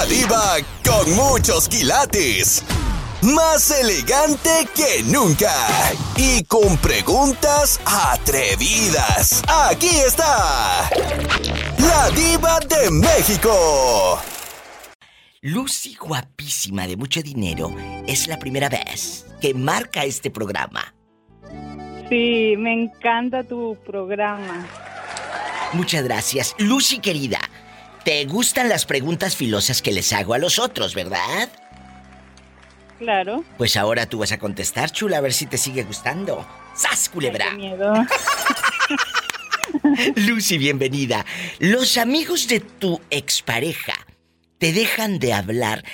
La diva con muchos quilates. Más elegante que nunca. Y con preguntas atrevidas. Aquí está. La diva de México. Lucy, guapísima de mucho dinero, es la primera vez que marca este programa. Sí, me encanta tu programa. Muchas gracias. Lucy, querida, te gustan las preguntas filosas que les hago a los otros, ¿verdad? Claro. Pues ahora tú vas a contestar, chula, a ver si te sigue gustando. ¡Sas, culebra! Qué miedo. Lucy, bienvenida. Los amigos de tu expareja te dejan de hablar.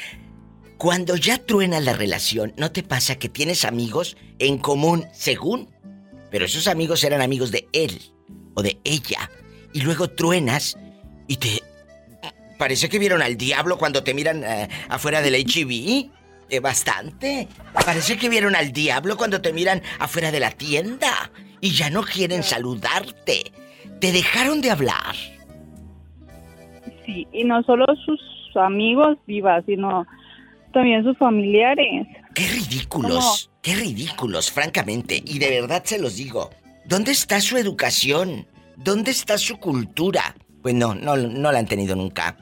Cuando ya truena la relación, ¿no te pasa que tienes amigos en común según? Pero esos amigos eran amigos de él o de ella. Y luego truenas y te... Parece que vieron al diablo cuando te miran eh, afuera del HIV. Eh, bastante. Parece que vieron al diablo cuando te miran afuera de la tienda. Y ya no quieren saludarte. Te dejaron de hablar. Sí, y no solo sus amigos vivas, sino también sus familiares. Qué ridículos, qué ridículos, francamente. Y de verdad se los digo. ¿Dónde está su educación? ¿Dónde está su cultura? Pues no, no, no la han tenido nunca.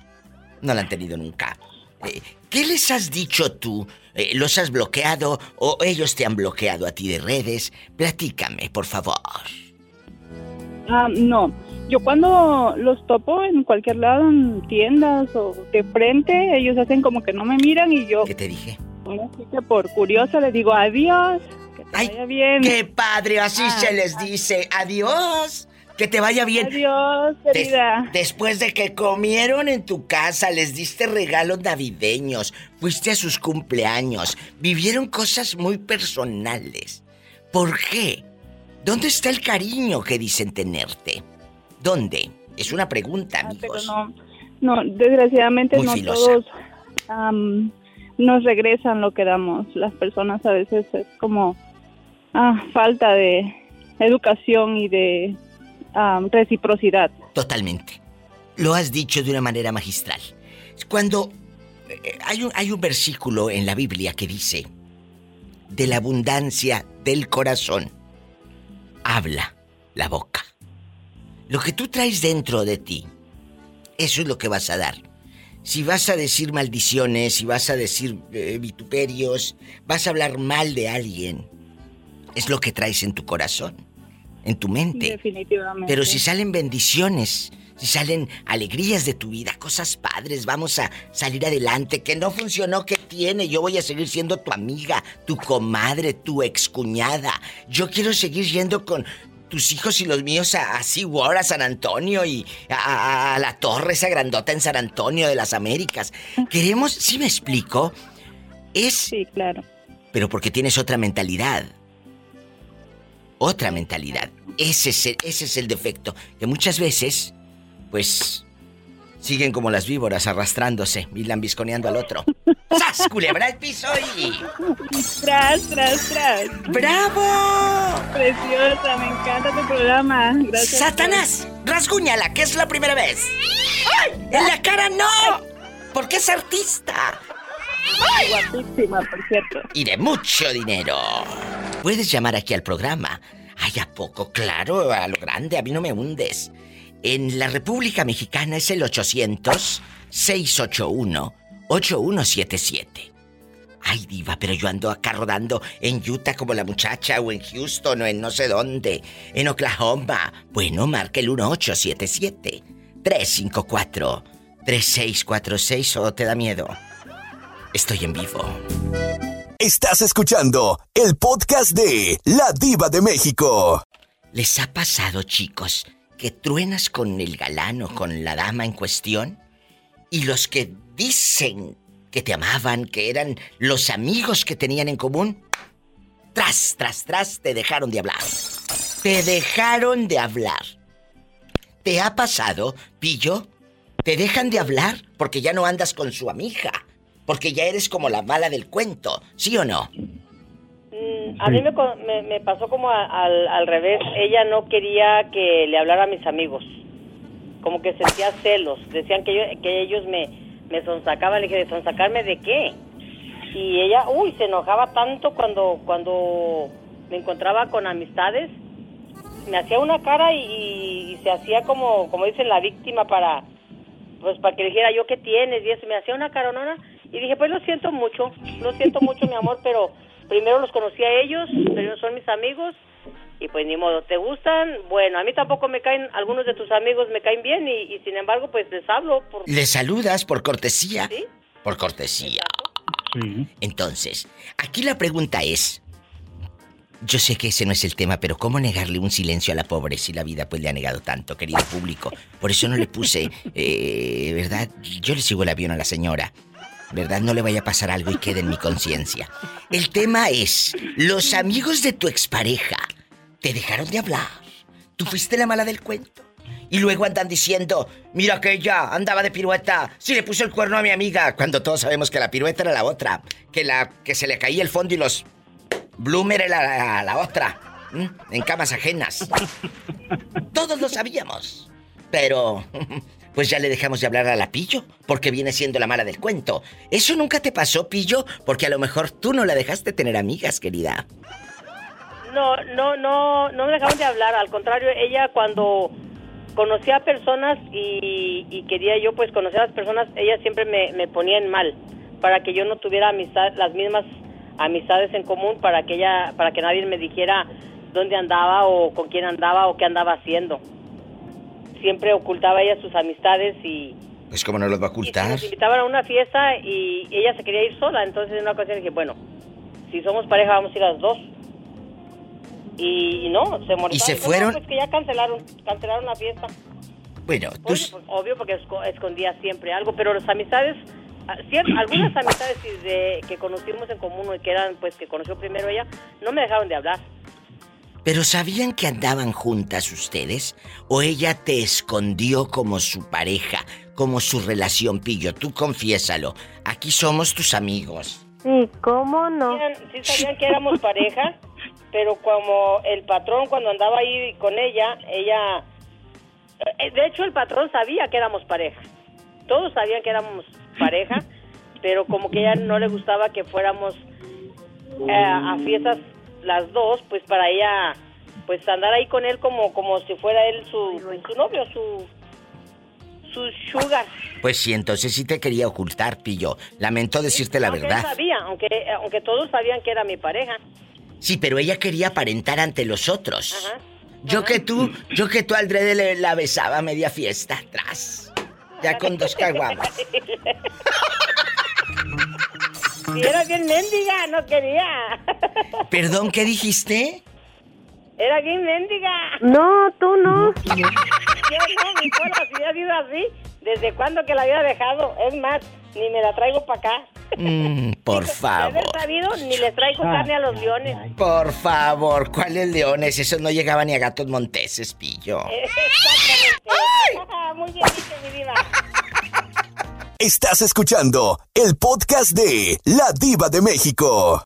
No la han tenido nunca. Eh, ¿Qué les has dicho tú? Eh, ¿Los has bloqueado o ellos te han bloqueado a ti de redes? Platícame, por favor. Ah, no, yo cuando los topo en cualquier lado, en tiendas o de frente, ellos hacen como que no me miran y yo... ¿Qué te dije? Que por curiosa les digo adiós, que te Ay, vaya bien. ¡Qué padre! Así Ah, se les dice. ¡Adiós! Que te vaya bien. Adiós, querida. después de que comieron en tu casa, les diste regalos navideños, fuiste a sus cumpleaños, vivieron cosas muy personales. ¿Por qué? ¿Dónde está el cariño que dicen tenerte? ¿Dónde? Es una pregunta, Ah, pero amigos. no, no, desgraciadamente Muy no filosa. todos am, nos regresan lo que damos. Las personas a veces es como ah, falta de educación y de reciprocidad. Totalmente. Lo has dicho de una manera magistral. Cuando eh, hay un, hay un versículo en la Biblia que dice, de la abundancia del corazón, habla la boca. Lo que tú traes dentro de ti, eso es lo que vas a dar. Si vas a decir maldiciones, si vas a decir eh, vituperios, vas a hablar mal de alguien, es lo que traes en tu corazón, en tu mente. Definitivamente. Pero si salen bendiciones, si salen alegrías de tu vida, cosas padres, vamos a salir adelante, que no funcionó, que tiene? Yo voy a seguir siendo tu amiga, tu comadre, tu excuñada. Yo quiero seguir yendo con tus hijos y los míos a, a a San Antonio y a, a- a la torre esa grandota en San Antonio de las Américas. Queremos, ¿sí me explico? Es Sí, claro. pero porque tienes otra mentalidad. Otra mentalidad. Ese es el, ese es el defecto. Que muchas veces, pues, siguen como las víboras arrastrándose y lambisconeando al otro. ¡Sas, culebra al piso y... Tras, tras, tras. ¡Bravo! Preciosa, me encanta tu programa. Gracias. ¡Satanás! ¡Rasguñala, que es la primera vez! ¡Ay! ¡En la cara no! Porque es artista. Guapísima, por cierto. y de mucho dinero. Puedes llamar aquí al programa. Ay, ¿a poco? Claro, a lo grande, a mí no me hundes. En la República Mexicana es el 800-681-8177. Ay, diva, pero yo ando acá rodando en Utah como la muchacha, o en Houston, o en no sé dónde, en Oklahoma. Bueno, marca el 1877-354-3646 o te da miedo. Estoy en vivo. Estás escuchando el podcast de La Diva de México. ¿Les ha pasado, chicos, que truenas con el galán o con la dama en cuestión? Y los que dicen que te amaban, que eran los amigos que tenían en común, tras, tras, tras, te dejaron de hablar. Te dejaron de hablar. ¿Te ha pasado, Pillo? ¿Te dejan de hablar porque ya no andas con su amiga? Porque ya eres como la mala del cuento, ¿sí o no? Mm, A mí me, me, me pasó como al, al revés. Ella no quería que le hablara a mis amigos. Como que sentía celos. Decían que, yo- que ellos me, me sonsacaba, le dije, ¿de sonsacarme de qué? Y ella, uy, se enojaba tanto cuando, cuando me encontraba con amistades, me hacía una cara y, y se hacía como, como dicen, la víctima para, pues para que dijera yo qué tienes y eso, me hacía una caronona y dije, pues lo siento mucho, lo siento mucho mi amor, pero primero los conocí a ellos, primero son mis amigos y pues ni modo, ¿te gustan? Bueno, a mí tampoco me caen, algunos de tus amigos me caen bien y, y sin embargo pues les hablo. Por... ¿Le saludas por cortesía? ¿Sí? Por cortesía. Sí. Entonces, aquí la pregunta es, yo sé que ese no es el tema, pero ¿cómo negarle un silencio a la pobre si la vida pues le ha negado tanto, querido público? Por eso no le puse, eh, ¿verdad? Yo le sigo el avión a la señora. ¿Verdad? No le vaya a pasar algo y quede en mi conciencia. El tema es, los amigos de tu expareja te dejaron de hablar. Tú fuiste la mala del cuento. Y luego andan diciendo, mira que ella andaba de pirueta, si le puso el cuerno a mi amiga, cuando todos sabemos que la pirueta era la otra, que la que se le caía el fondo y los Bloomer era la, otra, en camas ajenas. Todos lo sabíamos. Pero, pues ya le dejamos de hablar a la Pillo, porque viene siendo la mala del cuento. ¿Eso nunca te pasó, Pillo? Porque a lo mejor tú no la dejaste tener amigas, querida. No, no, no, no me dejaron de hablar. Al contrario, ella cuando conocía a personas y, y quería yo pues conocer a las personas, ella siempre me, me ponía en mal para que yo no tuviera amistad, las mismas amistades en común, para que ella, para que nadie me dijera dónde andaba o con quién andaba o qué andaba haciendo. Siempre ocultaba ella sus amistades y, Pues cómo no los va a ocultar. nos invitaban a una fiesta y ella se quería ir sola. Entonces en una ocasión dije, bueno, si somos pareja vamos a ir las dos. Y, y no, se. ¿Y se Dijo, "No, fueron? pues que ya cancelaron, cancelaron la fiesta. Bueno, tú... Pues, pues, obvio porque esco- escondía siempre algo, pero las amistades, ah, algunas amistades de, que conocimos en común y que eran, pues que conoció primero ella, no me dejaron de hablar. ¿Pero sabían que andaban juntas ustedes? ¿O ella te escondió como su pareja, como su relación, Pillo? Tú confiésalo. Aquí somos tus amigos. Sí, ¿cómo no? Sabían- sí sabían que éramos pareja, pero como el patrón cuando andaba ahí con ella, ella... eh, De hecho, el patrón sabía que éramos pareja. Todos sabían que éramos pareja, pero como que a ella no le gustaba que fuéramos eh, a fiestas las dos, pues para ella, pues andar ahí con él como como si fuera él su, su novio, su su sugar. Pues sí, entonces sí te quería ocultar, Pillo. Lamento decirte la verdad. sabía, aunque aunque todos sabían que era mi pareja. Sí, pero ella quería aparentar ante los otros. Ajá. Yo que tú, yo que tú al Drede le la besaba a media fiesta atrás. Ya con dos caguamas. Era bien mendiga, no quería. Perdón, ¿qué dijiste? Era bien mendiga. No, tú no. Yo no, mi cola si ha sido así. ¿Desde cuándo que la había dejado? Es más, ni me la traigo para acá. Mm, por favor. haber sabido, ni les traigo carne a los leones. Por favor, ¿cuáles leones? Eso no llegaba ni a gatos monteses, Pillo. Exactamente. Muy bien dicho, mi diva. Estás escuchando el podcast de La Diva de México.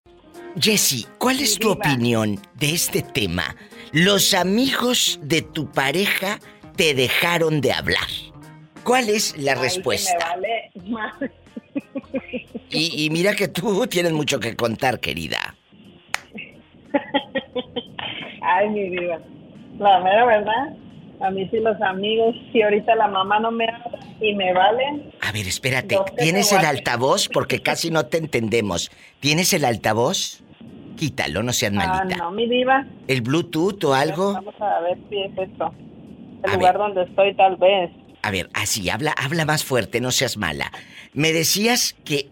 Jessy, ¿cuál es tu opinión de este tema? Los amigos de tu pareja te dejaron de hablar. ¿Cuál es la respuesta? Ay, me vale más. Y, y mira que tú tienes mucho que contar, querida. Ay, mi vida. La mera verdad, a mí sí los amigos, si ahorita la mamá no me habla y me valen, A ver, espérate. ¿Tienes el altavoz? Porque casi no te entendemos. ¿Tienes el altavoz? Quítalo, no seas ah, malita. no, mi diva. ¿El Bluetooth o algo? Vamos a ver si es esto. El A lugar ver. donde estoy, tal vez. A ver, así, habla, habla más fuerte, no seas mala. Me decías que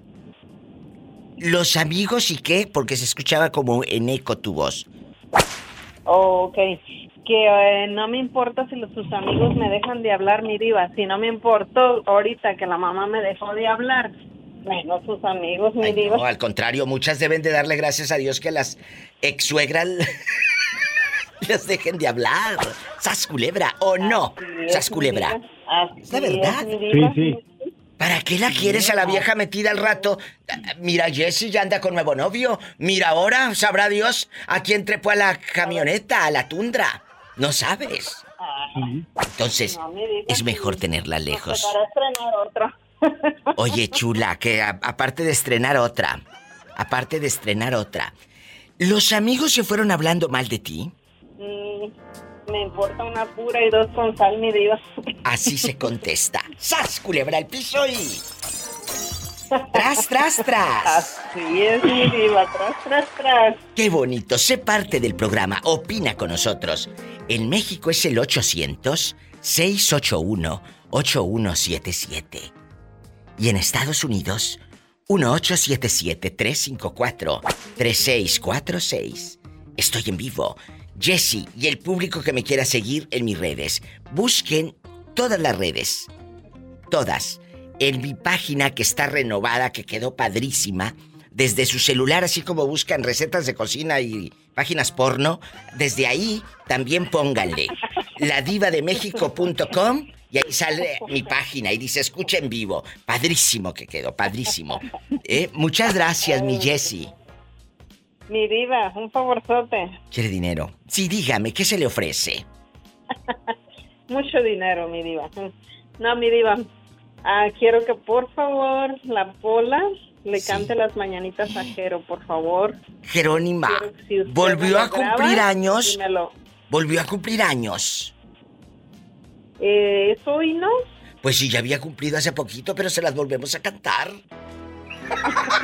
los amigos y qué, porque se escuchaba como en eco tu voz. Ok. Que eh, no me importa si los, sus amigos me dejan de hablar, mi diva. Si no me importó ahorita que la mamá me dejó de hablar, menos sus amigos, mi Ay, diva. no, al contrario, muchas deben de darle gracias a Dios que las ex suegras les dejen de hablar. Sas culebra, ¿o no? Es, Sas culebra. diva. Así ¿Es la verdad? es, mi diva. Sí, sí. ¿Para qué la quieres a la vieja metida al rato? Mira, Jessy ya anda con nuevo novio. Mira ahora, sabrá Dios a quién trepó a la camioneta, a la tundra. No sabes. Entonces, es mejor tenerla nos lejos. Oye, chula, que a- aparte de estrenar otra, aparte de estrenar otra, ¿los amigos se fueron hablando mal de ti? Me importa una pura y dos con sal, mi diva. Así se contesta. ¡Sas, culebra al piso y... ¡Tras, tras, tras! Así es, mi diva, tras, tras, tras. Qué bonito, sé parte del programa, opina con nosotros. En México es el 800-681-8177. Y en Estados Unidos, 1877-354-3646. Estoy en vivo. Jesse y el público que me quiera seguir en mis redes, busquen todas las redes. Todas. En mi página que está renovada, que quedó padrísima. Desde su celular, así como buscan recetas de cocina y páginas porno, desde ahí también pónganle ladivademexico.com y ahí sale mi página y dice escucha en vivo. Padrísimo que quedó, padrísimo. ¿Eh? Muchas gracias, mi Jessie. Mi diva, un favorzote. ¿Quiere dinero? Sí, dígame, ¿qué se le ofrece? Mucho dinero, mi diva. No, mi diva. Ah, quiero que por favor la Pola le Sí. cante las mañanitas a Jero, por favor. Jerónima, si volvió a graba, cumplir años. dímelo. Volvió a cumplir años. Eh, ¿Eso y no? Pues sí, ya había cumplido hace poquito, pero se las volvemos a cantar.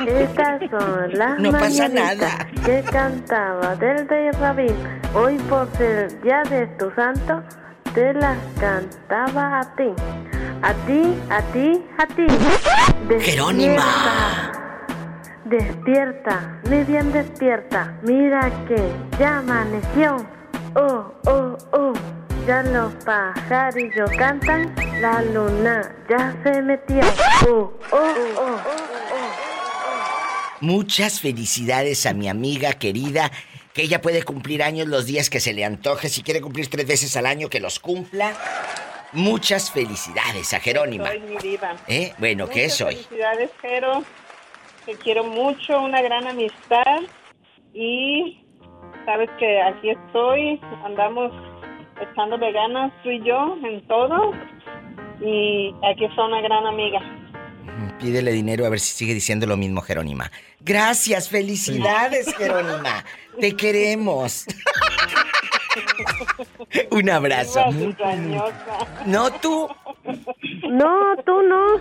Estas son las No pasa mañanitas nada. que cantaba del rey Rabín. Hoy por ser día de tu santo, te las cantaba a ti. A ti, a ti, a ti. Jerónima. Despierta, mi bien despierta. Mira que ya amaneció. Oh, oh, oh. Ya los pajarillos cantan. La luna ya se metió. Oh, oh, oh. oh, oh. Muchas felicidades a mi amiga querida, que ella puede cumplir años los días que se le antoje. Si quiere cumplir tres veces al año, que los cumpla. Muchas felicidades a Jerónima. Soy mi diva. ¿Eh? Bueno, ¿qué Muchas soy? Felicidades, Jero. Te quiero mucho, una gran amistad. Y sabes que aquí estoy, andamos echándole ganas tú y yo en todo. Y aquí está una gran amiga. Pídele dinero a ver si sigue diciendo lo mismo, Jerónima. Gracias, felicidades, Jerónima. Te queremos. Un abrazo. No tú. No, tú no.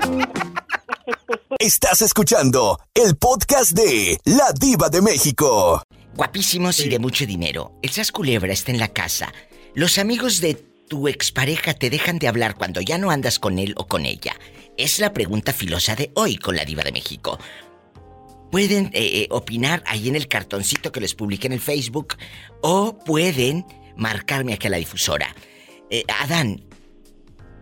Estás escuchando el podcast de La Diva de México. Guapísimos y de mucho dinero. El Sas Culebra está en la casa. Los amigos de tu expareja te dejan de hablar cuando ya no andas con él o con ella. Es la pregunta filosa de hoy con la Diva de México. Pueden eh, eh, opinar ahí en el cartoncito que les publiqué en el Facebook o pueden marcarme aquí a la difusora. Eh, Adán,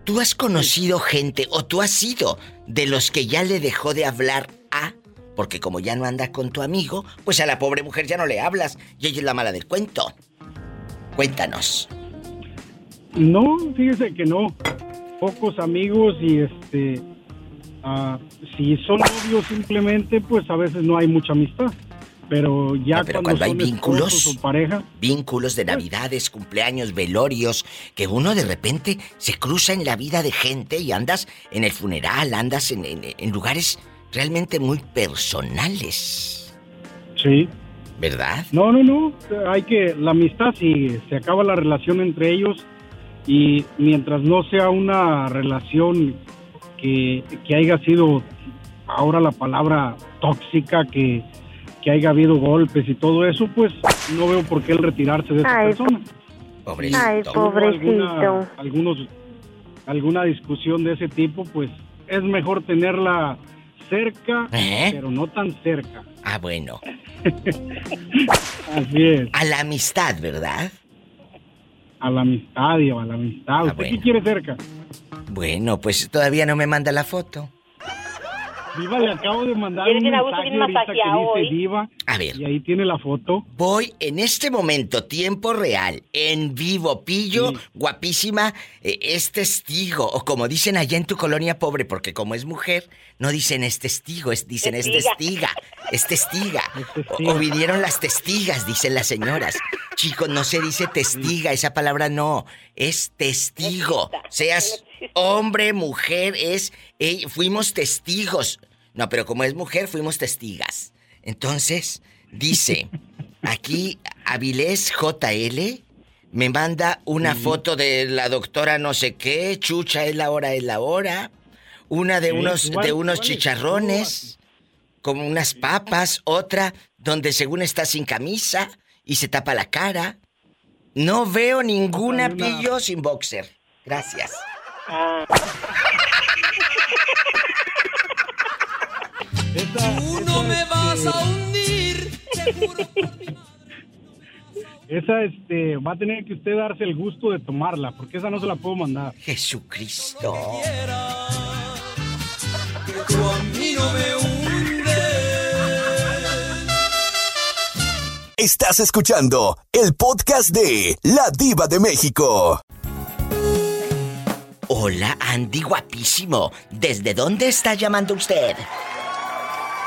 ¿tú has conocido gente o tú has sido de los que ya le dejó de hablar a porque como ya no anda con tu amigo, pues a la pobre mujer ya no le hablas y ella es la mala del cuento. Cuéntanos. No, fíjese que no. Pocos amigos y este. ah, si son novios simplemente, pues a veces no hay mucha amistad. Pero ya No, pero cuando, cuando hay vínculos. o pareja, Vínculos de navidades, cumpleaños, velorios, que uno de repente se cruza en la vida de gente y andas en el funeral, andas en, en- en lugares realmente muy personales. sí. ¿Verdad? No, no, no. Hay que. La amistad sigue. Se acaba la relación entre ellos. Y mientras no sea una relación que, que haya sido ahora la palabra tóxica, que, que haya habido golpes y todo eso, pues no veo por qué el retirarse de esa Ay, persona. Pobrecito. Ay, pobrecito. alguna, algunos, alguna discusión de ese tipo, pues es mejor tenerla cerca, ¿Eh? pero no tan cerca. Ah, bueno. Así es, A la amistad, ¿verdad? A la amistad y a la amistad. ¿Usted Ah, bueno. qué quiere cerca? Bueno, pues todavía no me manda la foto. Diva, le acabo de mandar un mensaje ahorita que dice hoy. Diva A ver. y ahí tiene la foto. Voy en este momento, tiempo real, en vivo, pillo, Sí. guapísima, eh, es testigo, o como dicen allá en tu colonia pobre, porque como es mujer, no dicen es testigo, es, dicen es Testiga. es testiga. Es O, testiga. o vinieron las testigas, dicen las señoras. Chicos, no se dice testiga, esa palabra no, es testigo. Testiga. Seas Hombre, mujer, es... eh, fuimos testigos. No, pero como es mujer, fuimos testigas. Entonces, dice, aquí Avilés JL me manda una foto de la doctora no sé qué, chucha es la hora, es la hora. Una de Sí, unos, ¿cuál- de unos chicharrones, como unas papas, otra donde según está sin camisa y se tapa la cara. No veo ninguna pillo sin boxer. Gracias. Ah, Esa, Tú no me vas a hundir. seguro por mi mano. esa este, va a tener que usted darse el gusto de tomarla, porque esa no se la puedo mandar. Jesucristo. Quiera que tú a mí no me hundes. Estás escuchando el podcast de La Diva de México. Hola, Andy, guapísimo. ¿Desde dónde está llamando usted?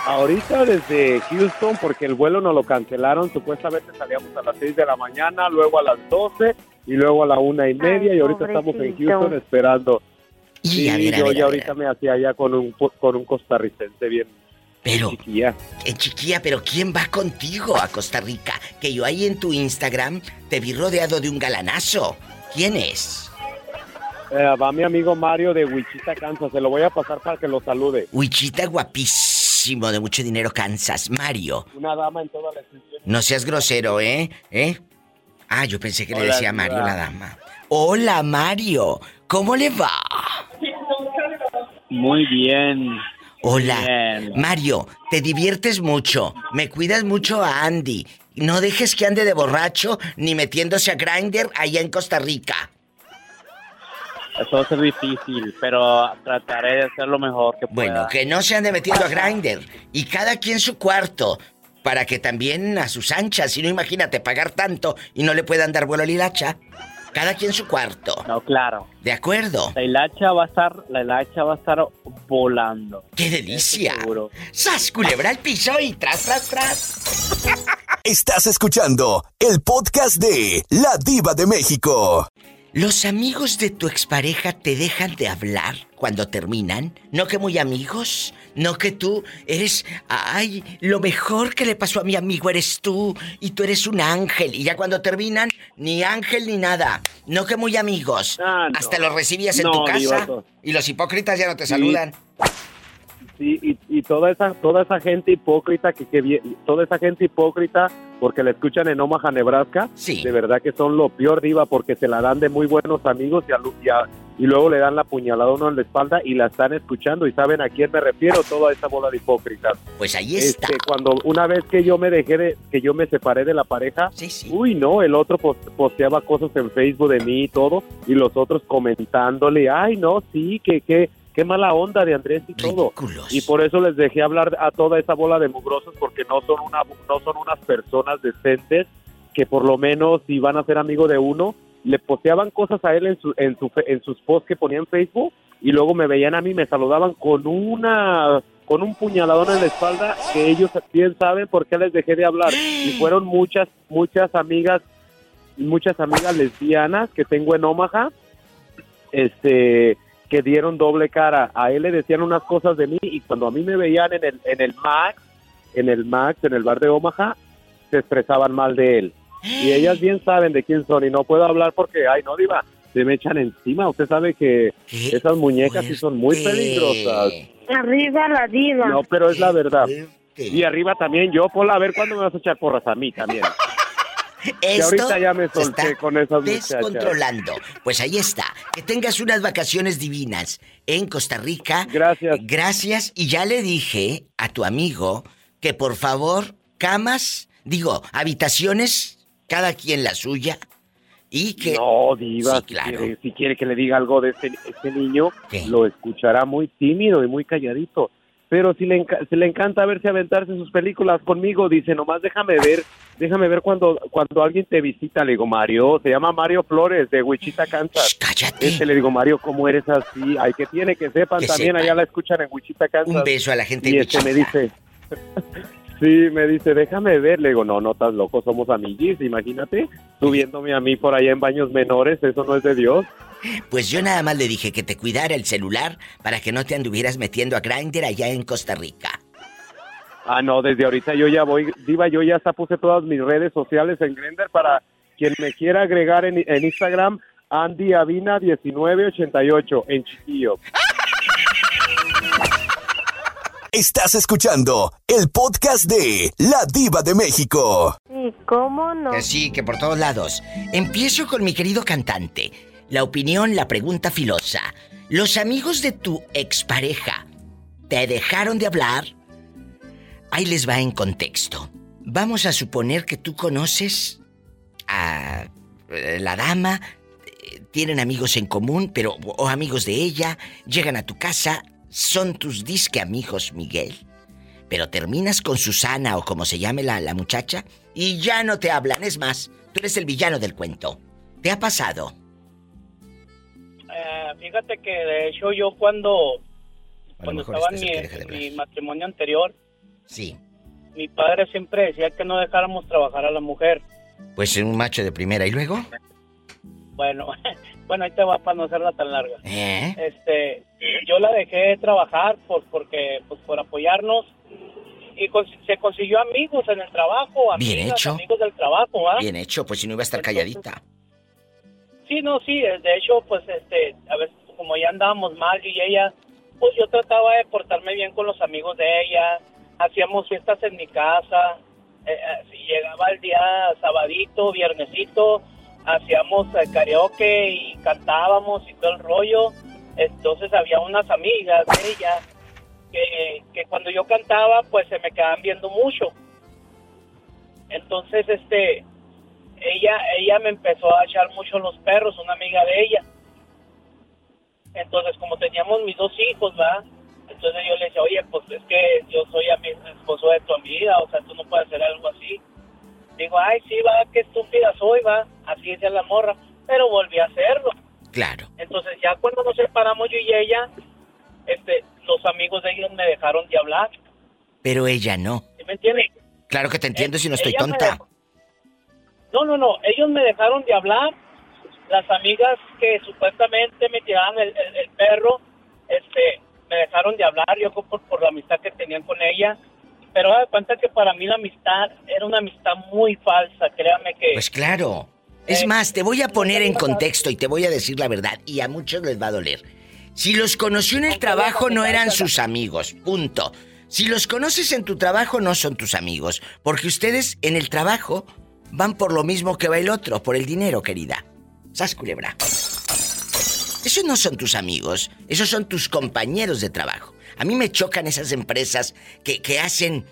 Ahorita desde Houston, porque el vuelo nos lo cancelaron, supuestamente salíamos a las 6 de la mañana, luego a las 12 y luego a la una y media Ay, y ahorita estamos en. Houston esperando. Y Sí, a ver, a yo ver, ya a ahorita ver. me hacía allá con un con un costarricense bien Pero, chiquilla. eh, chiquilla, pero ¿quién va contigo a Costa Rica? Que yo ahí en tu Instagram te vi rodeado de un galanazo. ¿Quién es? Eh, va mi amigo Mario de Wichita, Kansas, se lo voy a pasar para que lo salude. Huichita guapísimo, de mucho dinero, Kansas. Mario, Una dama en toda la extensión. no seas grosero, ¿eh? ¿Eh? Ah, yo pensé que le decía diva. Mario la dama. Hola, Mario. ¿Cómo le va? Muy bien. Hola. Bien. Mario, te diviertes mucho. Me cuidas mucho a Andy. No dejes que ande de borracho ni metiéndose a Grinder allá en Costa Rica. Eso va a ser difícil, pero trataré de hacer lo mejor que pueda. Bueno, que no se ande metiendo a Grinder. Y cada quien su cuarto. Para que también a sus anchas, si no imagínate pagar tanto y no le puedan dar vuelo a Lilacha. Cada quien su cuarto. No, claro. ¿De acuerdo? La hilacha va a estar, la hilacha va a estar volando. ¡Qué delicia! Seguro. ¡Sas, culebra al piso y tras, tras, tras! Estás escuchando el podcast de La Diva de México. ¿Los amigos de tu expareja te dejan de hablar cuando terminan? ¿No que muy amigos? ¿No que tú eres, ay, lo mejor que le pasó a mi amigo eres tú y tú eres un ángel? Y ya cuando terminan, ni ángel ni nada. ¿No que muy amigos? Ah, no. Hasta los recibías en No, tu casa y los hipócritas ya no te Sí. saludan. Sí, y, y toda esa toda esa gente hipócrita que, que toda esa gente hipócrita porque la escuchan en Omaha, Nebraska, Sí. de verdad que son lo peor diva porque se la dan de muy buenos amigos y, a y, a- y luego le dan la puñalada uno en la espalda y la están escuchando y saben a quién me refiero toda esa bola de hipócritas. Pues ahí está. Este, cuando una vez que yo me dejé de, que yo me separé de la pareja, Sí, sí. uy no, el otro pos- posteaba cosas en Facebook de mí y todo y los otros comentándole, ay no, sí, que que qué mala onda de Andrés y todo. Ridículos. Y por eso les dejé hablar a toda esa bola de mugrosos porque no son una no son unas personas decentes que por lo menos si van a ser amigo de uno le posteaban cosas a él en su en su en sus posts que ponía en Facebook y luego me veían a mí me saludaban con una con un puñaladón en la espalda que ellos bien saben por qué les dejé de hablar y fueron muchas muchas amigas muchas amigas lesbianas que tengo en Omaha este que dieron doble cara. A él le decían unas cosas de mí y cuando a mí me veían en el, en el Max, en el Max, en el bar de Omaha, se expresaban mal de él. Y ellas bien saben de quién son y no puedo hablar porque, ay, no, diva, se me echan encima. Usted sabe que Qué esas muñecas sí son muy peligrosas. Arriba la diva. No, pero es la verdad. Y arriba también yo, Pola, a ver cuándo me vas a echar porras a mí también. Esto ahorita ya me solté está con esas muchachas. descontrolando. Pues ahí está. Que tengas unas vacaciones divinas en Costa Rica. Gracias. Gracias. Y ya le dije a tu amigo que por favor, camas, digo, habitaciones, cada quien la suya. Y que. No, diva, Sí, si, claro. quiere, si quiere que le diga algo de este, este niño, ¿Qué? lo escuchará muy tímido y muy calladito. Pero si le, enca- si le encanta verse aventarse sus películas conmigo, dice, nomás déjame ver, déjame ver cuando, cuando alguien te visita. Le digo, Mario, se llama Mario Flores, de Wichita, Shh, Kansas. cállate. Este le digo, Mario, ¿cómo eres así? Hay que tiene que sepan, Que también allá la escuchan en Wichita, Kansas. Un beso a la gente Y de este me dice, sí, me dice, déjame ver. Le digo, no, no estás loco, somos amiguis, imagínate, subiéndome a mí por allá en baños menores, eso no es de Dios. Pues yo nada más le dije que te cuidara el celular para que no te anduvieras metiendo a Grindr allá en Costa Rica. Ah, no, desde ahorita yo ya voy, Diva, yo ya hasta puse todas mis redes sociales en Grindr para quien me quiera agregar en, en Instagram, Andy Avina 1988 en Chiquillo. Estás escuchando el podcast de La Diva de México. ¿Y cómo no? Que sí, que por todos lados. Empiezo con mi querido cantante. La opinión, la pregunta filosa. ¿Los amigos de tu expareja te dejaron de hablar? Ahí les va en contexto. Vamos a suponer que tú conoces a eh, la dama, eh, tienen amigos en común, pero o amigos de ella, llegan a tu casa, son tus disque amigos, Miguel. Pero terminas con Susana o como se llame la, la muchacha y ya no te hablan. Es más, tú eres el villano del cuento. ¿Te ha pasado? Eh, fíjate que de hecho yo cuando, cuando estaba mi, en mi matrimonio anterior, Sí. mi padre siempre decía que no dejáramos trabajar a la mujer. Pues un macho de primera. ¿Y luego? Bueno, bueno, ahí te va para no hacerla tan larga. ¿Eh? Este, yo la dejé trabajar por porque pues por apoyarnos y cons- se consiguió amigos en el trabajo, Bien amigas, hecho. amigos del trabajo, ¿ah? Bien hecho, pues si no iba a estar calladita. Sí, no, sí, eh, de hecho, pues, este, a veces, como ya andábamos mal, yo y ella, pues yo trataba de portarme bien con los amigos de ella, hacíamos fiestas en mi casa, eh, eh, si llegaba el día sabadito, viernesito, hacíamos eh, karaoke y cantábamos y todo el rollo, entonces había unas amigas de ella que, que cuando yo cantaba, pues se me quedaban viendo mucho. Entonces, este, ella ella me empezó a echar mucho los perros, una amiga de ella. Entonces, como teníamos mis dos hijos, ¿verdad? Entonces yo le decía, oye, pues es que yo soy a mi esposo de tu amiga, o sea, tú no puedes hacer algo así. Digo, ay, sí, va, qué estúpida soy, va. Así decía la morra. Pero volví a hacerlo. Claro. Entonces, ya cuando nos separamos yo y ella, este, los amigos de ellos me dejaron de hablar. Pero ella no. ¿Sí me entiendes? Claro que te entiendo si no estoy tonta. No, no, no. Ellos me dejaron de hablar. Las amigas que supuestamente me tiraban el, el- el perro, este, me dejaron de hablar. Yo por, por la amistad que tenían con ella. Pero da cuenta que para mí la amistad era una amistad muy falsa. Créame que. Pues claro. Es Eh, más, te voy a poner en contexto y te voy a decir la verdad. Y a muchos les va a doler. Si los conoció en el trabajo, no eran sus amigos. Punto. Si los conoces en tu trabajo, no son tus amigos. Porque ustedes en el trabajo van por lo mismo que va el otro, por el dinero, querida. ¿Sas culebra? Esos no son tus amigos, esos son tus compañeros de trabajo. A mí me chocan esas empresas que, que hacen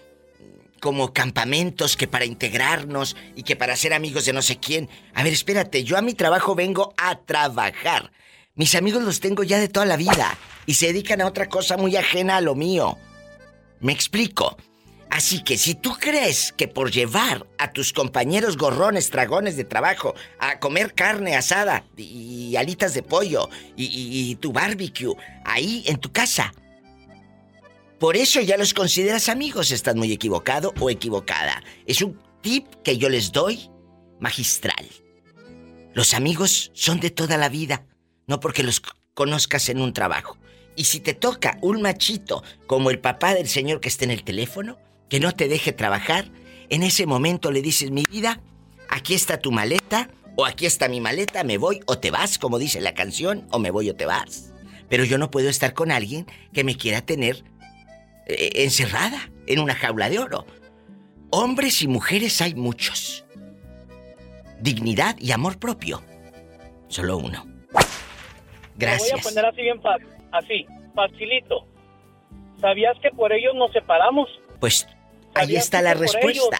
como campamentos que para integrarnos y que para ser amigos de no sé quién. A ver, espérate, yo a mi trabajo vengo a trabajar. Mis amigos los tengo ya de toda la vida y se dedican a otra cosa muy ajena a lo mío. Me explico. Así que si tú crees que por llevar a tus compañeros gorrones, dragones de trabajo a comer carne asada y alitas de pollo y, y- tu barbecue ahí en tu casa, por eso ya los consideras amigos, estás muy equivocado o equivocada. Es un tip que yo les doy magistral. Los amigos son de toda la vida, no porque los conozcas en un trabajo. Y si te toca un machito como el papá del señor que está en el teléfono, que no te deje trabajar, en ese momento le dices, mi vida, aquí está tu maleta, o aquí está mi maleta, me voy o te vas, como dice la canción, o me voy o te vas. Pero yo no puedo estar con alguien que me quiera tener eh, encerrada en una jaula de oro. Hombres y mujeres hay muchos. Dignidad y amor propio. Solo uno. Te voy a Gracias. poner así bien fácil. Así, facilito. ¿Sabías que por ellos nos separamos? Pues ahí ¿Sabías está la respuesta.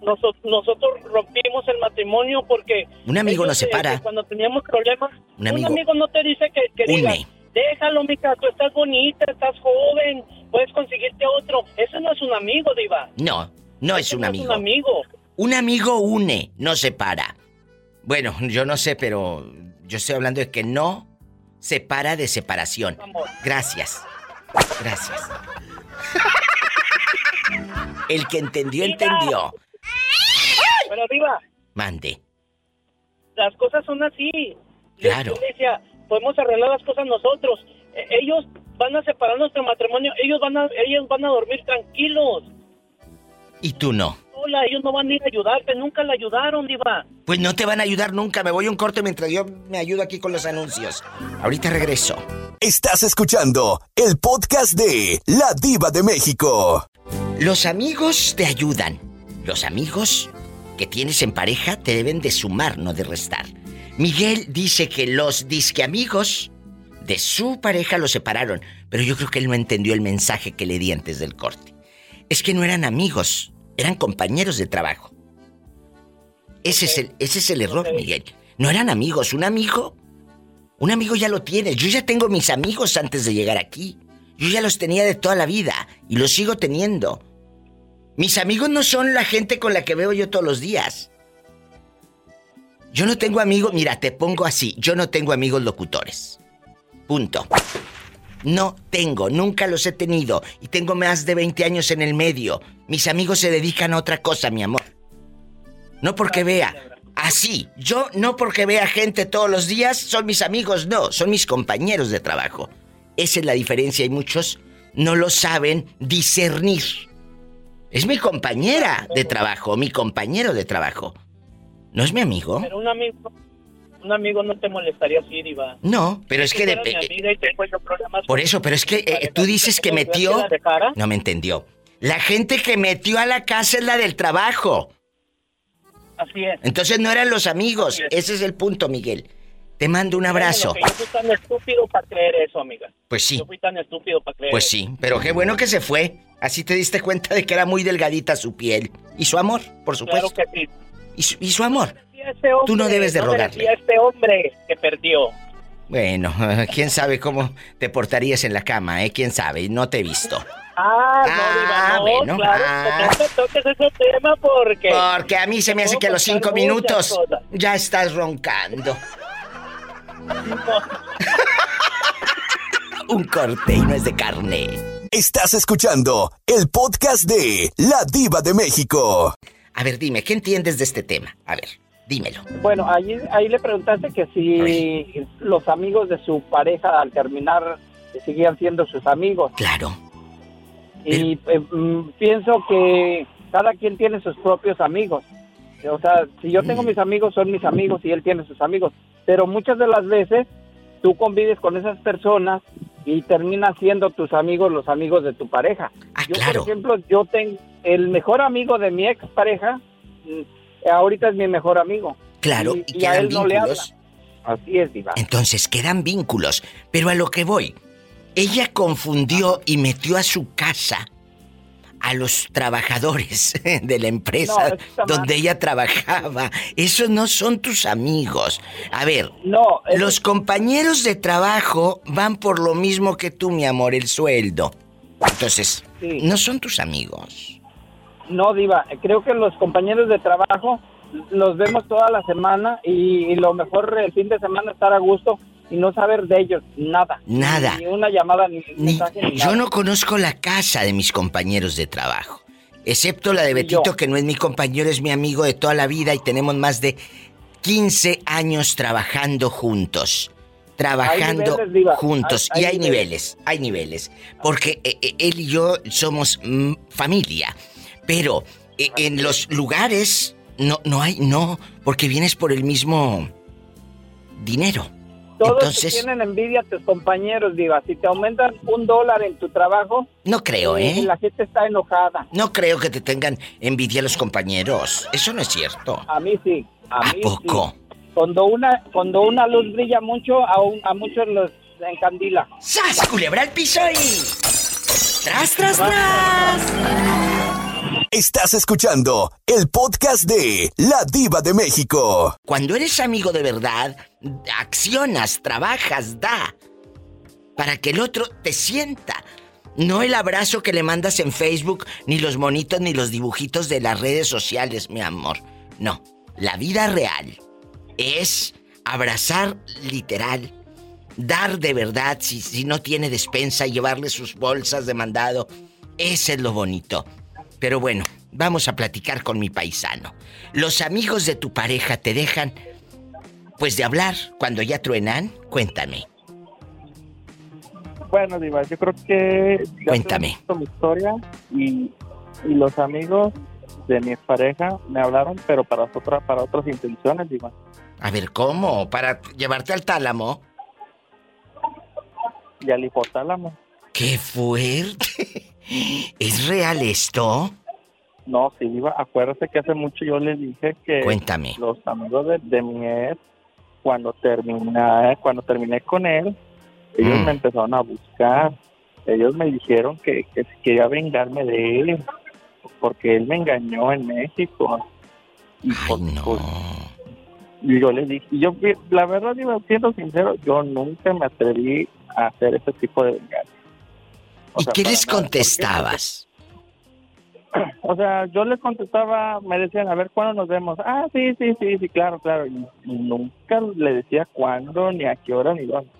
Noso- nosotros rompimos el matrimonio porque... Un amigo ellos, nos separa. eh, cuando teníamos problemas, Un amigo- no te dice que, que Une. digas, déjalo, mija, tú estás bonita, estás joven, puedes conseguirte otro. Eso no es un amigo, Diva. No, no es un no amigo. Es un amigo. Un amigo une, no separa. Bueno, yo no sé, pero yo estoy hablando de que no separa de separación. Gracias. Gracias. El que entendió, entendió. Pero Diva, Mande. las cosas son así. Claro. Yo le decía, podemos arreglar las cosas nosotros. E- ellos van a separar nuestro matrimonio, ellos van a, ellos van a dormir tranquilos. Y tú no. Hola, ellos no van a ir a ayudarte, nunca la ayudaron, Diva. Pues no te van a ayudar nunca. Me voy a un corte mientras yo me ayudo aquí con los anuncios. Ahorita regreso. Estás escuchando el podcast de La Diva de México. Los amigos te ayudan. Los amigos que tienes en pareja te deben de sumar, no de restar. Miguel dice que los disque amigos de su pareja lo separaron, pero yo creo que él no entendió el mensaje que le di antes del corte. Es que no eran amigos, eran compañeros de trabajo. Ese, es el, ese es el error, Miguel. No eran amigos. Un amigo, un amigo ya lo tienes. Yo ya tengo mis amigos antes de llegar aquí. Yo ya los tenía de toda la vida y los sigo teniendo. Mis amigos no son la gente con la que veo yo todos los días. Yo no tengo amigos, mira, te pongo así, yo no tengo amigos locutores. Punto. No tengo, nunca los he tenido y tengo más de 20 años en el medio. Mis amigos se dedican a otra cosa, mi amor. No porque vea. Así, yo no porque vea gente todos los días son mis amigos, no, son mis compañeros de trabajo. Esa es la diferencia y muchos no lo saben discernir. Es mi compañera de trabajo, mi compañero de trabajo. ¿No es mi amigo? Pero un amigo, un amigo no te molestaría así, Diva. No, pero es que... de- Por eso, pero es que eh, tú dices que metió... No me entendió. La gente que metió a la casa es la del trabajo. Así es. Entonces no eran los amigos. Ese es el punto, Miguel. Te mando un abrazo. Bueno, yo fui tan estúpido para creer eso, amiga. Pues sí. Yo fui tan estúpido para creer Pues eso. sí, pero qué bueno que se fue. Así te diste cuenta de que era muy delgadita su piel. Y su amor, por supuesto. Claro que sí. Y su, y su amor. Hombre, Tú no debes de rogarle. merecía este hombre que perdió. Bueno, quién sabe cómo te portarías en la cama, ¿eh? Quién sabe, no te he visto. Ah, Ah, no, Diva, no, bueno, claro, ah. no te toques ese tema porque... Porque a mí se me hace que a los cinco minutos ya estás roncando. Un corte y no es de carne. Estás escuchando el podcast de La Diva de México. A ver, dime, ¿qué entiendes de este tema? A ver, dímelo. Bueno, ahí, ahí le preguntaste que si los amigos de su pareja al terminar seguían siendo sus amigos. Claro. Y eh, mm, pienso que cada quien tiene sus propios amigos. O sea, si yo tengo mis amigos, son mis amigos y él tiene sus amigos. Pero muchas de las veces tú convives con esas personas y terminan siendo tus amigos los amigos de tu pareja. yo, claro. por ejemplo, yo tengo el mejor amigo de mi ex pareja, mm, ahorita es mi mejor amigo. Claro, y, y y a él no le habla. Así es, Diva. Entonces quedan vínculos. Pero a lo que voy, ella confundió y metió a su casa a los trabajadores de la empresa No, donde ella trabajaba. Esos no son tus amigos. A ver, no, los compañeros de trabajo van por lo mismo que tú, mi amor, el sueldo. Entonces, Sí. no son tus amigos. No, Diva, creo que los compañeros de trabajo los vemos toda la semana y, y lo mejor el fin de semana estar a gusto y no saber de ellos nada. Nada. Ni una llamada, ni Ni- mensaje, ni yo nada. no conozco la casa de mis compañeros de trabajo. Excepto la de Betito, que no es mi compañero, es mi amigo de toda la vida y tenemos más de 15 años trabajando juntos. Trabajando niveles, juntos. Hay- y hay hay niveles, hay niveles. Porque eh, eh, él y yo somos mm, familia. Pero eh, en los lugares no, no hay, no, porque vienes por el mismo dinero. Todos Entonces, tienen envidia a tus compañeros, Diva. Si te aumentan un dólar en tu trabajo, no creo, ¿eh? la gente está enojada. No creo que te tengan envidia los compañeros. Eso no es cierto. A mí sí. A, mí poco? sí. Cuando una, cuando una luz brilla mucho, a, un- a muchos los encandila. ¡Sas, culebra al piso y... ¡Tras, tras, tras! Estás escuchando el podcast de La Diva de México. Cuando eres amigo de verdad, accionas, trabajas, da. Para que el otro te sienta. No el abrazo que le mandas en Facebook, ni los monitos, ni los dibujitos de las redes sociales, mi amor. No. La vida real es abrazar literal, dar de verdad si, si no tiene despensa, llevarle sus bolsas de mandado. Ese es lo bonito. Pero bueno, vamos a platicar con mi paisano. Los amigos de tu pareja te dejan pues de hablar cuando ya truenan? Cuéntame. Bueno, Diva, yo creo que... Cuéntame. mi historia y, y los amigos de mi pareja me hablaron, pero para, otra, para otras intenciones, Diva. A ver, ¿cómo? ¿Para llevarte al tálamo? Y al hipotálamo. ¡Qué fuerte! ¿Es real esto? No, sí, Diva, acuérdate que hace mucho yo les dije que... Cuéntame. Los amigos de, de mi ex, cuando terminé, cuando terminé con él, ellos Mm. me empezaron a buscar. Ellos me dijeron que, quería vengarme de él, porque él me engañó en México. Y pues, pues, y yo les dije, y yo, la verdad, digo, siendo sincero, yo nunca me atreví a hacer ese tipo de venganza. O ¿Y sea, qué les contestabas? O sea, yo les contestaba, me decían, a ver, ¿cuándo nos vemos? Ah, sí, sí, sí, sí, claro, claro. Y, nunca le decía cuándo, ni a qué hora, ni dónde.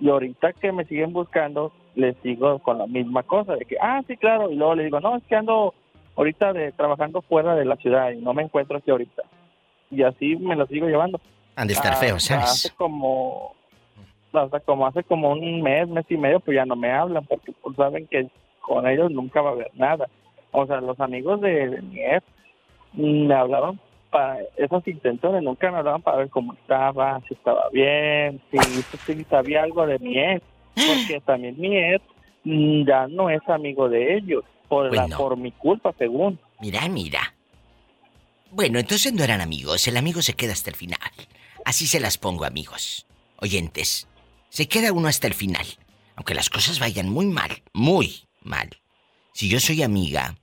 Y ahorita que me siguen buscando, les sigo con la misma cosa, de que, ah, sí, claro. Y luego les digo, no, es que ando ahorita de, trabajando fuera de la ciudad y no me encuentro aquí ahorita. Y así me lo sigo llevando. Han de estar Ah, feos, ¿sabes? Hace como, hasta como hace como un mes, mes y medio, pues ya no me hablan porque pues saben que con ellos nunca va a haber nada. O sea, los amigos de, de mi ex mm, me hablaban para esas intenciones, nunca me hablaban para ver cómo estaba, si estaba bien, si, si sabía algo de mi ex, porque también mi ex mm, ya no es amigo de ellos, por, la, Bueno. por mi culpa, según. Mira, mira. Bueno, entonces no eran amigos. El amigo se queda hasta el final. Así se las pongo, amigos. Oyentes. Se queda uno hasta el final. Aunque las cosas vayan muy mal. Muy mal. Si yo soy amiga,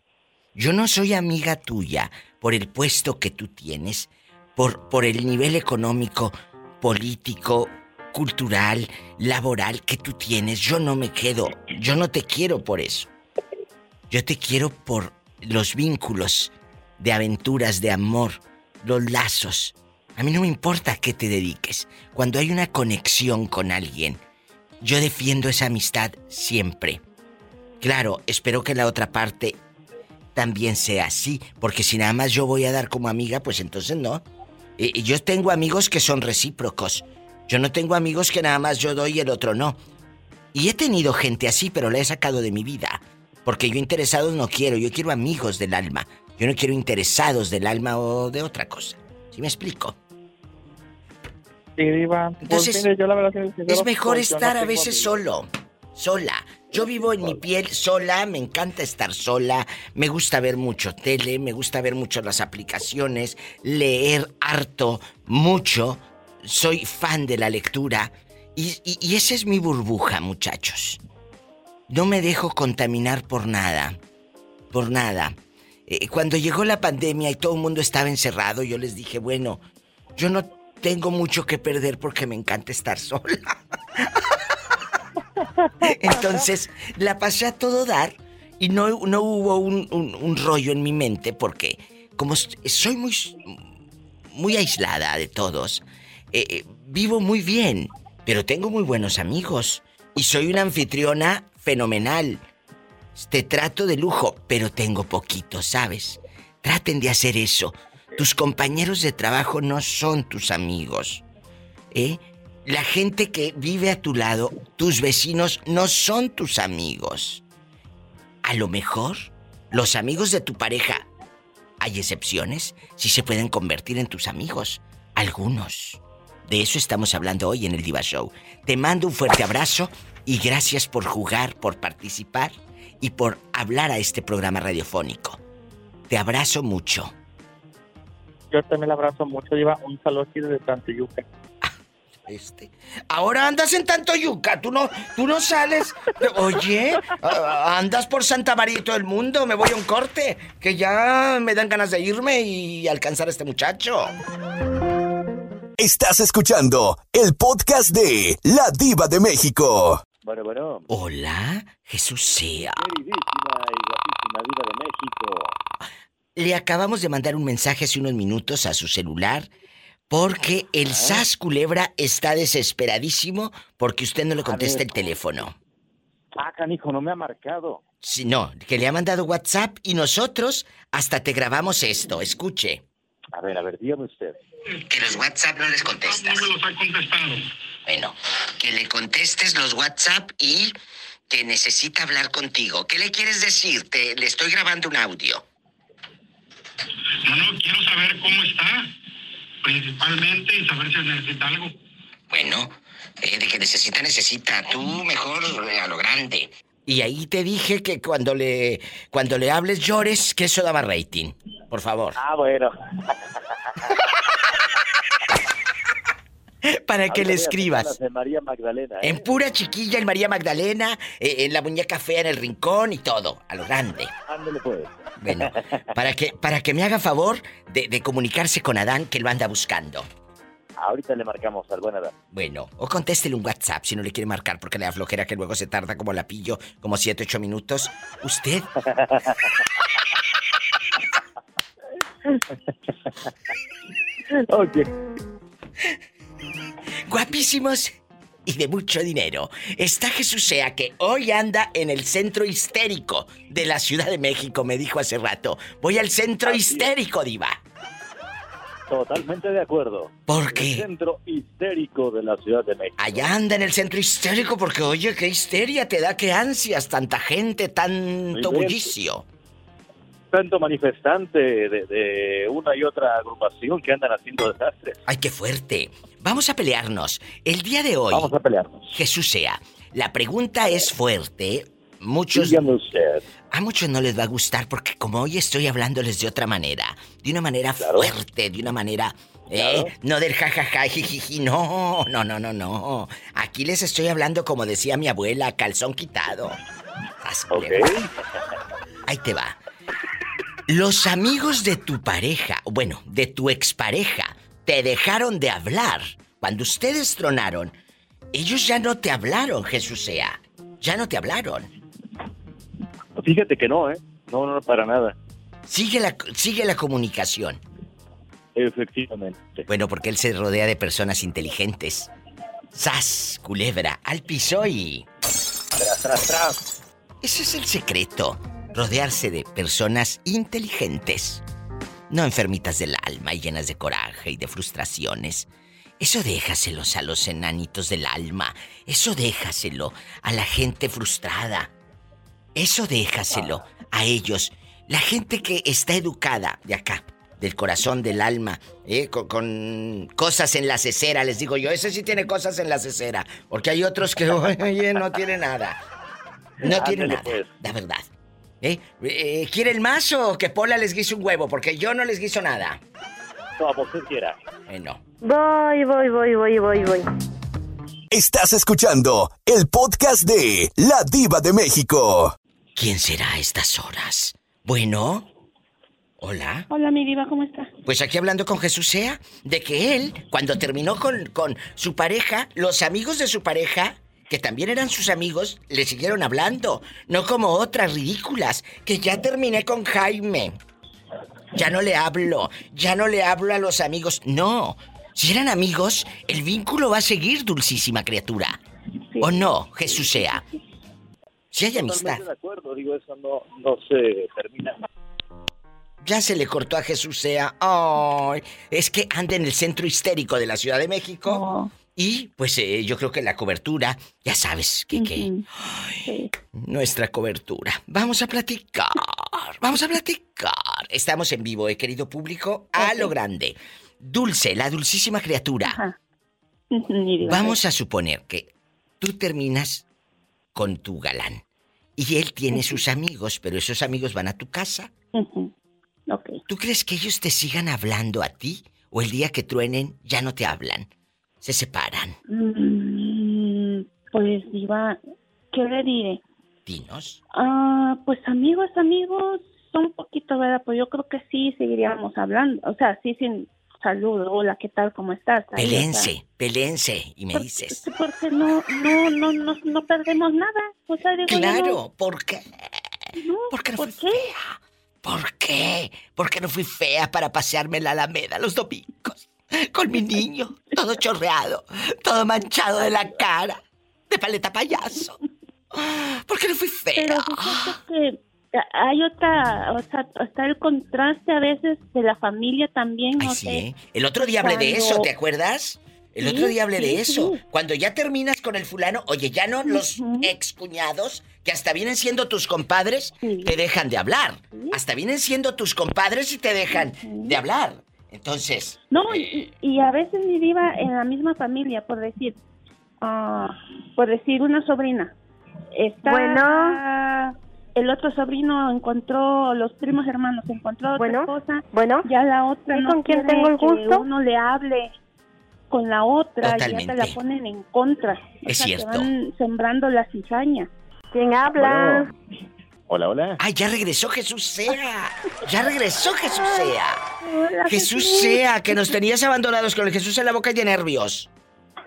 yo no soy amiga tuya por el puesto que tú tienes, por, por el nivel económico, político, cultural, laboral que tú tienes. Yo no me quedo. Yo no te quiero por eso. Yo te quiero por los vínculos de aventuras, de amor, los lazos. A mí no me importa a qué te dediques. Cuando hay una conexión con alguien, yo defiendo esa amistad siempre. Claro, espero que la otra parte también sea así, porque si nada más yo voy a dar como amiga, pues entonces no. Y- y yo tengo amigos que son recíprocos. Yo no tengo amigos que nada más yo doy y el otro no. Y he tenido gente así, pero la he sacado de mi vida. Porque yo interesados no quiero, yo quiero amigos del alma. Yo no quiero interesados del alma o de otra cosa. ¿Sí me explico? Sí, Diva. Pues, Entonces, mire, yo la verdad, Es mejor estar a veces solo. Sola. Yo vivo en mi piel sola, me encanta estar sola, me gusta ver mucho tele, me gusta ver mucho las aplicaciones, leer harto, mucho. Soy fan de la lectura. Y, y- y esa es mi burbuja, muchachos. No me dejo contaminar por nada. Por nada. Eh, cuando llegó la pandemia y todo el mundo estaba encerrado, yo les dije, bueno, yo no tengo mucho que perder porque me encanta estar sola. Entonces, la pasé a todo dar y no, no hubo un, rollo en mi mente porque como soy muy, muy aislada de todos, eh, eh, vivo muy bien, pero tengo muy buenos amigos y soy una anfitriona fenomenal. Te trato de lujo, pero tengo poquito, ¿sabes? Traten de hacer eso. Tus compañeros de trabajo no son tus amigos. ¿Eh? La gente que vive a tu lado, tus vecinos, no son tus amigos. A lo mejor, los amigos de tu pareja, hay excepciones, sí se pueden convertir en tus amigos. Algunos. De eso estamos hablando hoy en el Diva Show. Te mando un fuerte abrazo y gracias por jugar, por participar y por hablar a este programa radiofónico. Te abrazo mucho. Yo también la abrazo mucho, Diva. Un saludo aquí desde Tantiyuca. Este. Ahora andas en tanto yuca, tú no, tú no sales. Oye, andas por Santa María y todo el mundo, me voy a un corte, que ya me dan ganas de irme y alcanzar a este muchacho. Estás escuchando el podcast de La Diva de México. Bueno, bueno. Hola, Jesús sea. Queridísima y guapísima diva de México. Le acabamos de mandar un mensaje hace unos minutos a su celular porque el SAS Culebra está desesperadísimo porque usted no le contesta el teléfono. Ah, canijo, no me ha marcado. Si no, que le ha mandado WhatsApp y nosotros hasta te grabamos esto, escuche. A ver, a ver, dígame usted. Que los WhatsApp no les contestas. No me los ha contestado. Bueno, que le contestes los WhatsApp y que necesita hablar contigo. ¿Qué le quieres decir? Te, le estoy grabando un audio. No, no, quiero saber cómo está, principalmente, y saber si necesita algo. Bueno, eh, de que necesita, necesita. Tú mejor eh, a lo grande. Y ahí te dije que cuando le cuando le hables llores, que eso daba rating. Por favor. Ah, bueno. Para que le escribas. las de María Magdalena, ¿eh? En pura chiquilla, en María Magdalena, eh, en la muñeca fea en el rincón y todo, a lo grande. Ándale pues. Bueno, para que, para que me haga favor de, de comunicarse con Adán, que lo anda buscando. Ahorita le marcamos al buen Adán. Bueno, o contéstele un WhatsApp si no le quiere marcar porque le da flojera que luego se tarda como la pillo, como 7, 8 minutos. ¿Usted? ok. Guapísimos y de mucho dinero. Está Jesús Sea que hoy anda en el centro histérico de la Ciudad de México, me dijo hace rato. Voy al centro histérico, diva. Totalmente de acuerdo. ¿Por qué? El centro histérico de la Ciudad de México. Allá anda en el centro histérico porque, oye, qué histeria te da, qué ansias, tanta gente, tanto bullicio. Tanto manifestante de, de una y otra agrupación que andan haciendo desastres. Ay, qué fuerte. Vamos a pelearnos. El día de hoy. Vamos a pelearnos. Jesús sea. La pregunta es fuerte. Muchos. Dígame usted. A muchos no les va a gustar porque como hoy estoy hablándoles de otra manera, de una manera fuerte, de una manera ¿eh? no del jajaja, jijiji, no, no, no, no, no. Aquí les estoy hablando como decía mi abuela, calzón quitado. Culebra. Ahí te va. Los amigos de tu pareja, bueno, de tu expareja, te dejaron de hablar. Cuando ustedes tronaron, ellos ya no te hablaron, Jesús sea. Ya no te hablaron. Fíjate que no, ¿eh? No, no, para nada. Sigue la, sigue la comunicación. Efectivamente. Bueno, porque él se rodea de personas inteligentes. ¡Sas! Culebra, al piso y. Tras, tras, tras. Ese es el secreto. Rodearse de personas inteligentes. No enfermitas del alma y llenas de coraje y de frustraciones. Eso déjaselos a los enanitos del alma. Eso déjaselo a la gente frustrada. Eso déjaselo a ellos. La gente que está educada de acá, del corazón, del alma, ¿eh? con, con cosas en la cesera, les digo yo. Ese sí tiene cosas en la cesera. Porque hay otros que, oye, no tiene nada. No tiene nada, pues. la verdad. ¿Eh? Eh, ¿Quieren más o que Pola les guise un huevo? Porque yo no les guiso nada. Como usted quiera. Eh, no. Voy, voy, voy, voy, voy, voy. Estás escuchando el podcast de La Diva de México. ¿Quién será a estas horas? Bueno. Hola. Hola, mi diva, ¿cómo está? Pues aquí hablando con Jesús Sea, de que él, cuando terminó con, con su pareja, los amigos de su pareja, que también eran sus amigos, le siguieron hablando. No como otras ridículas, que ya terminé con Jaime. Ya no le hablo, ya no le hablo a los amigos. No, si eran amigos, el vínculo va a seguir, dulcísima criatura. ¿O no, Jesús Sea? Si hay amistad. Totalmente de acuerdo, digo, eso no, no se termina. Ya se le cortó a Jesús Sea. Ay, es que anda en el centro histérico de la Ciudad de México. Y pues eh, yo creo que la cobertura, ya sabes que, que Ay, nuestra cobertura. Vamos a platicar, vamos a platicar. Estamos en vivo, eh, querido público, a lo grande. Dulce, la dulcísima criatura. Vamos a suponer que tú terminas con tu galán y él tiene sus amigos, pero esos amigos van a tu casa. ¿Tú crees que ellos te sigan hablando a ti o el día que truenen ya no te hablan? Se separan. Mm, pues, diva, ¿qué le diré? Dinos. Ah, pues amigos, amigos, son un poquito, ¿verdad? Pues yo creo que sí seguiríamos hablando. O sea, sí, sin saludo. Hola, ¿qué tal? ¿Cómo estás? Pelense, pelense y me dices. Porque no, no, no, no, no perdemos nada. O sea, digo, yo Claro, no- ¿por qué? No, Porque no ¿por fui fea. ¿Por qué? Porque no fui fea para pasearme en la Alameda los domingos. Con mi niño, todo chorreado, todo manchado de la cara, de paleta payaso. ¿Por qué no fui fea? Pero hay otra, o sea, está el contraste a veces de la familia también, no Sí, sé. ¿eh? El otro día hablé de eso, ¿te acuerdas? El Sí, otro día hablé de eso. sí. Cuando ya terminas con el fulano, oye, ya no los ex cuñados, que hasta vienen siendo tus compadres, te dejan de hablar. Hasta vienen siendo tus compadres y te dejan de hablar. Entonces, No, y, y a veces mi diva en la misma familia, por decir, ah, por decir una sobrina. Está Bueno. el otro sobrino encontró, los primos hermanos encontró a otra Bueno, esposa, bueno. ya la otra ¿Y no con quién tengo el que gusto? uno le hable con la otra y ya te Totalmente. la ponen en contra. O Es sea, cierto. Te van sembrando la cizaña. ¿Quién habla? Hola, hola. ¡Ay, ya regresó Jesús Sea! ¡Ya regresó Jesús Sea! Hola, Jesús Sea, que nos tenías abandonados con el Jesús en la boca y de nervios.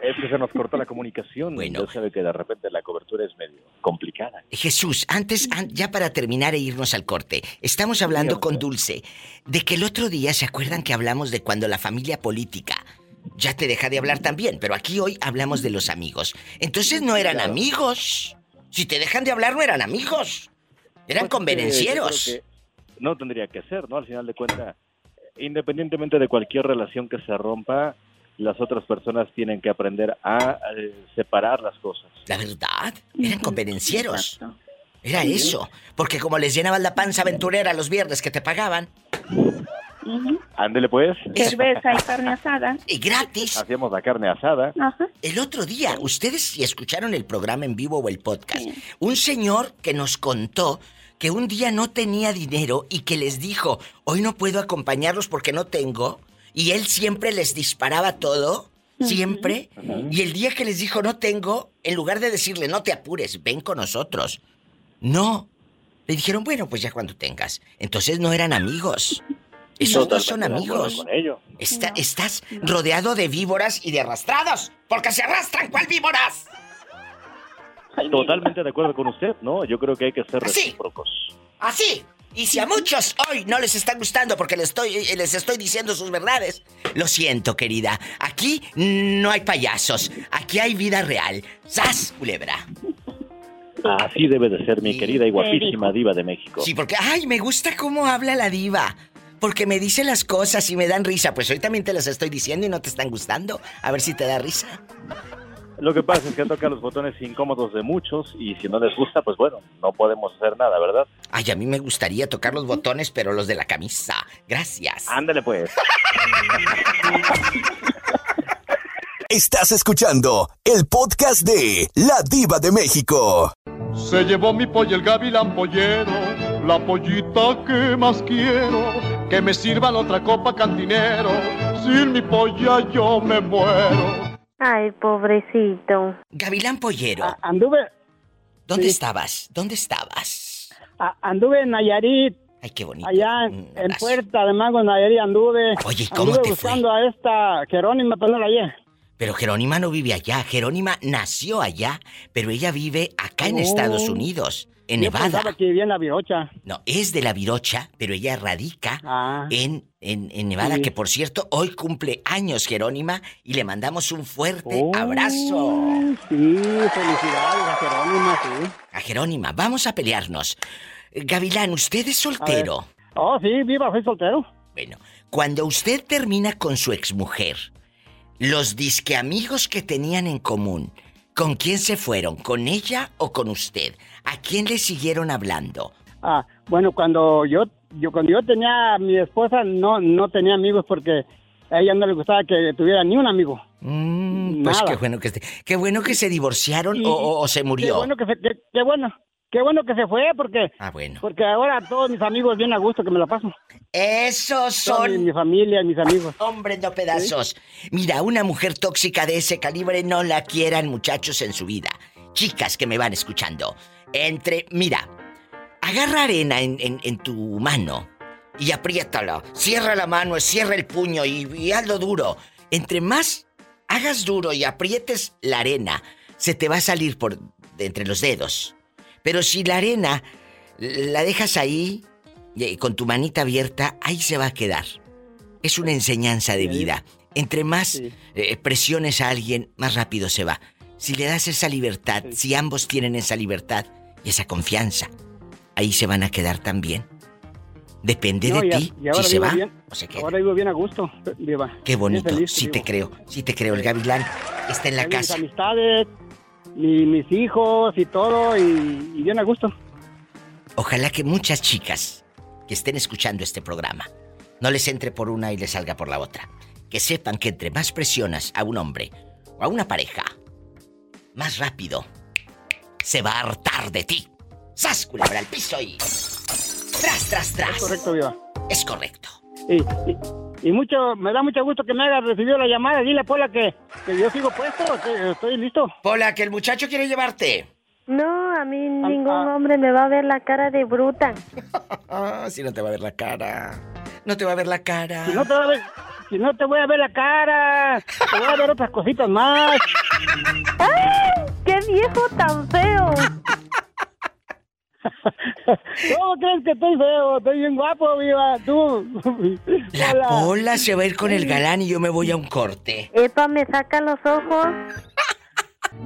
Es que se nos cortó la comunicación. Ya sabe que de repente la cobertura es medio complicada. Jesús, antes, an- ya para terminar e irnos al corte, estamos hablando con Dulce de que el otro día, ¿se acuerdan que hablamos de cuando la familia política ya te deja de hablar también? Pero aquí hoy hablamos de los amigos. Entonces no eran Claro. amigos. Si te dejan de hablar, no eran amigos. Eran Pues, convenencieros. eh, que no tendría que ser, ¿no? Al final de cuentas, independientemente de cualquier relación que se rompa, las otras personas tienen que aprender a eh, separar las cosas. La verdad, eran convenencieros. Era eso. Porque como les llenaban la panza aventurera los viernes que te pagaban. Ándele pues. Cerveza y carne asada. Y gratis. Hacíamos la carne asada. El otro día, ustedes si escucharon el programa en vivo o el podcast, un señor que nos contó que un día no tenía dinero y que les dijo, hoy no puedo acompañarlos porque no tengo, y él siempre les disparaba todo, siempre, y el día que les dijo no tengo, en lugar de decirle no te apures, ven con nosotros, no, le dijeron, bueno, pues ya cuando tengas. Entonces no eran amigos. Esos no son amigos. con ello. Está- Estás rodeado de víboras y de arrastrados. Porque se arrastran, ¿cuál víboras? Totalmente de acuerdo con usted, ¿no? Yo creo que hay que ser recíprocos. Así. Y si a muchos hoy no les está gustando porque les estoy, eh, les estoy diciendo sus verdades, lo siento, querida. Aquí no hay payasos. Aquí hay vida real. ¡Sas, culebra! Así debe de ser, mi querida y guapísima diva de México. Sí, porque, ay, me gusta cómo habla la diva. Porque me dice las cosas y me dan risa. Pues hoy también te las estoy diciendo y no te están gustando. A ver si te da risa. Lo que pasa es que toca los botones incómodos de muchos y si no les gusta, pues bueno, no podemos hacer nada, ¿verdad? Ay, a mí me gustaría tocar los botones, pero los de la camisa. Gracias. Ándale pues. Estás escuchando el podcast de La Diva de México. Se llevó mi pollo el gavilán pollero, la pollita que más quiero, que me sirvan otra copa cantinero, sin mi polla yo me muero. Ay, pobrecito. Gavilán Pollero. Anduve. ¿Dónde sí. estabas? ¿Dónde estabas? a- anduve en Nayarit. Ay, qué bonito. Allá en, en Puerta de Mago, Nayarit, anduve. Oye, ¿y cómo anduve te fue? buscando a esta Jerónima, la hallé. Pero Jerónima no vive allá. Jerónima nació allá, pero ella vive acá en Oh. Estados Unidos, en Yo Nevada. pensaba que vivía en la Virocha. No, es de la Virocha, pero ella radica en, en, en Nevada, Sí. que por cierto, hoy cumple años Jerónima y le mandamos un fuerte Oh. abrazo. Sí, felicidades a Jerónima, sí. A Jerónima, vamos a pelearnos. Gavilán, ¿usted es soltero? Oh, sí, viva, soy soltero. Bueno, cuando usted termina con su exmujer, los disque amigos que tenían en común, ¿con quién se fueron? ¿Con ella o con usted? ¿A quién le siguieron hablando? Ah, bueno, cuando yo, yo cuando yo tenía a mi esposa no no tenía amigos porque a ella no le gustaba que tuviera ni un amigo. Pues Nada. qué bueno que, qué bueno que se divorciaron Y- o, se Qué murió. bueno que se, qué, qué bueno, qué bueno que se fue porque Ah, bueno. porque ahora todos mis amigos bien a gusto que me la paso. Esos son... mi, mi familia y mis amigos. Hombres no pedazos. Mira, una mujer tóxica de ese calibre no la quieran muchachos en su vida. Chicas que me van escuchando. Entre, mira, agarra arena en, en- en tu mano y apriétala. Cierra la mano, cierra el puño y, y hazlo duro. Entre más hagas duro y aprietes la arena, se te va a salir por de entre los dedos. Pero si la arena la dejas ahí y con tu manita abierta, ahí se va a quedar. Es una enseñanza de vida. Entre más eh, presiones a alguien, más rápido se va. Si le das esa libertad, si ambos tienen esa libertad y esa confianza, ahí se van a quedar también. Depende No, de ti si se va bien- o se queda. Ahora vivo bien a gusto, Diva. Qué bonito, feliz, sí te creo, sí te creo. El gavilán está en la casa. Mis amistades, mi- mis hijos y todo, y, y bien a gusto. Ojalá que muchas chicas que estén escuchando este programa no les entre por una y les salga por la otra. Que sepan que entre más presionas a un hombre o a una pareja, más rápido se va a hartar de ti. ¡Sas, culebra al piso y... ¡Tras, tras, tras! Es correcto, Diva. Es correcto. Y, y- y mucho, me da mucho gusto que me haya recibido la llamada. Dile a Pola que, que yo sigo puesto, que estoy listo. Pola, que el muchacho quiere llevarte. No, a mí ningún hombre me va a ver la cara de bruta. Ah, si no te va a ver la cara. No te va a ver la cara. Si no te voy a ver, si no te voy a ver la cara, te voy a ver otras cositas más. ¡Ay! ¡Qué viejo tan feo! ¿Cómo crees que estoy feo? Estoy bien guapo, viva. Tú. La Hola. Pola se va a ir con el galán y yo me voy a un corte. Epa, me saca los ojos.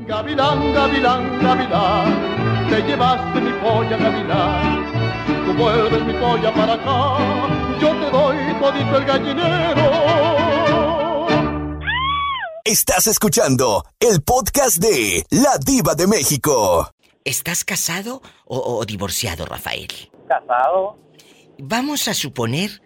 Gavilán, gavilán, gavilán, te llevaste mi polla, gavilán. Si tú vuelves mi polla para acá, yo te doy todito el gallinero. Estás escuchando el podcast de La Diva de México. ¿Estás casado o, o divorciado, Rafael? Casado. Vamos a suponer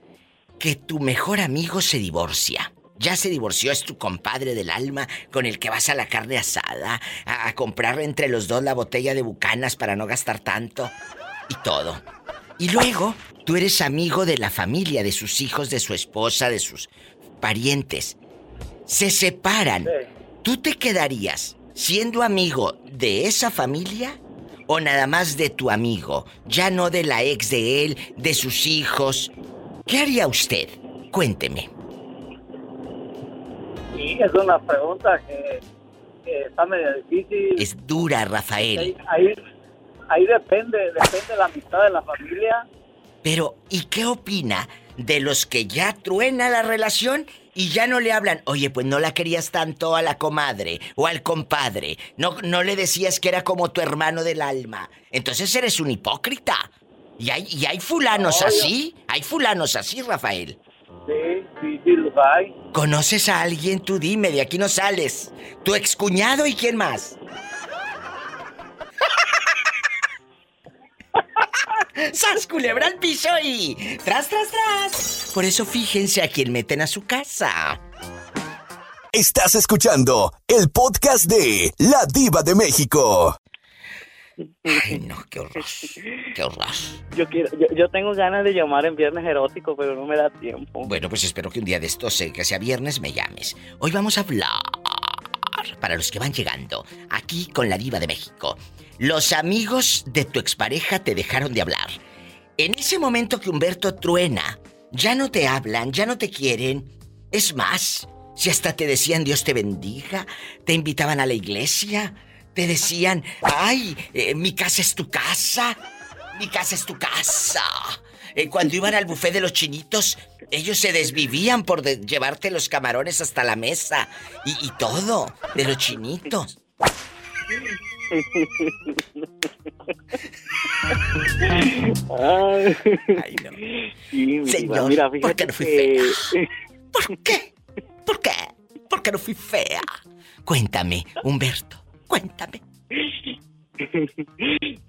que tu mejor amigo se divorcia. Ya se divorció, es tu compadre del alma con el que vas a la carne asada, a, a comprar entre los dos la botella de bucanas para no gastar tanto y todo. Y luego, tú eres amigo de la familia, de sus hijos, de su esposa, de sus parientes. Se separan. ¿Tú te quedarías siendo amigo de esa familia o nada más de tu amigo? Ya no de la ex de él, de sus hijos. ¿Qué haría usted? Cuénteme. Sí, es una pregunta que, que está medio difícil. Es dura, Rafael. Ahí, ahí, ahí depende, depende de la amistad de la familia. Pero, ¿y qué opina de los que ya truena la relación y ya no le hablan? Oye, pues no la querías tanto a la comadre o al compadre. No, no le decías que era como tu hermano del alma. Entonces eres un hipócrita. Y hay, y hay fulanos así. Hay fulanos así, Rafael. Sí, sí, sí, los hay. ¿Conoces a alguien? Tú dime, de aquí no sales. ¿Tu excuñado y quién más? ¡Sas culebra al piso y... ¡Tras, tras, tras! Por eso fíjense a quién meten a su casa. Estás escuchando el podcast de La Diva de México. Ay, no, qué horror. Qué horror. Yo, quiero, yo, yo tengo ganas de llamar en viernes erótico, pero no me da tiempo. Bueno, pues espero que un día de estos, eh, que sea viernes, me llames. Hoy vamos a hablar, para los que van llegando, aquí con la diva de México. Los amigos de tu expareja te dejaron de hablar. En ese momento que Humberto truena, ya no te hablan, ya no te quieren. Es más, si hasta te decían Dios te bendiga, te invitaban a la iglesia, te decían, ay, eh, mi casa es tu casa, mi casa es tu casa. Eh, cuando iban al buffet de los chinitos, ellos se desvivían por llevarte los camarones hasta la mesa y, y todo de los chinitos. Ay, no. Sí, Señor, mira, ¿por fíjate qué no fui que... ¿Por qué? ¿Por qué? ¿Por qué no fui fea? Cuéntame, Humberto, cuéntame.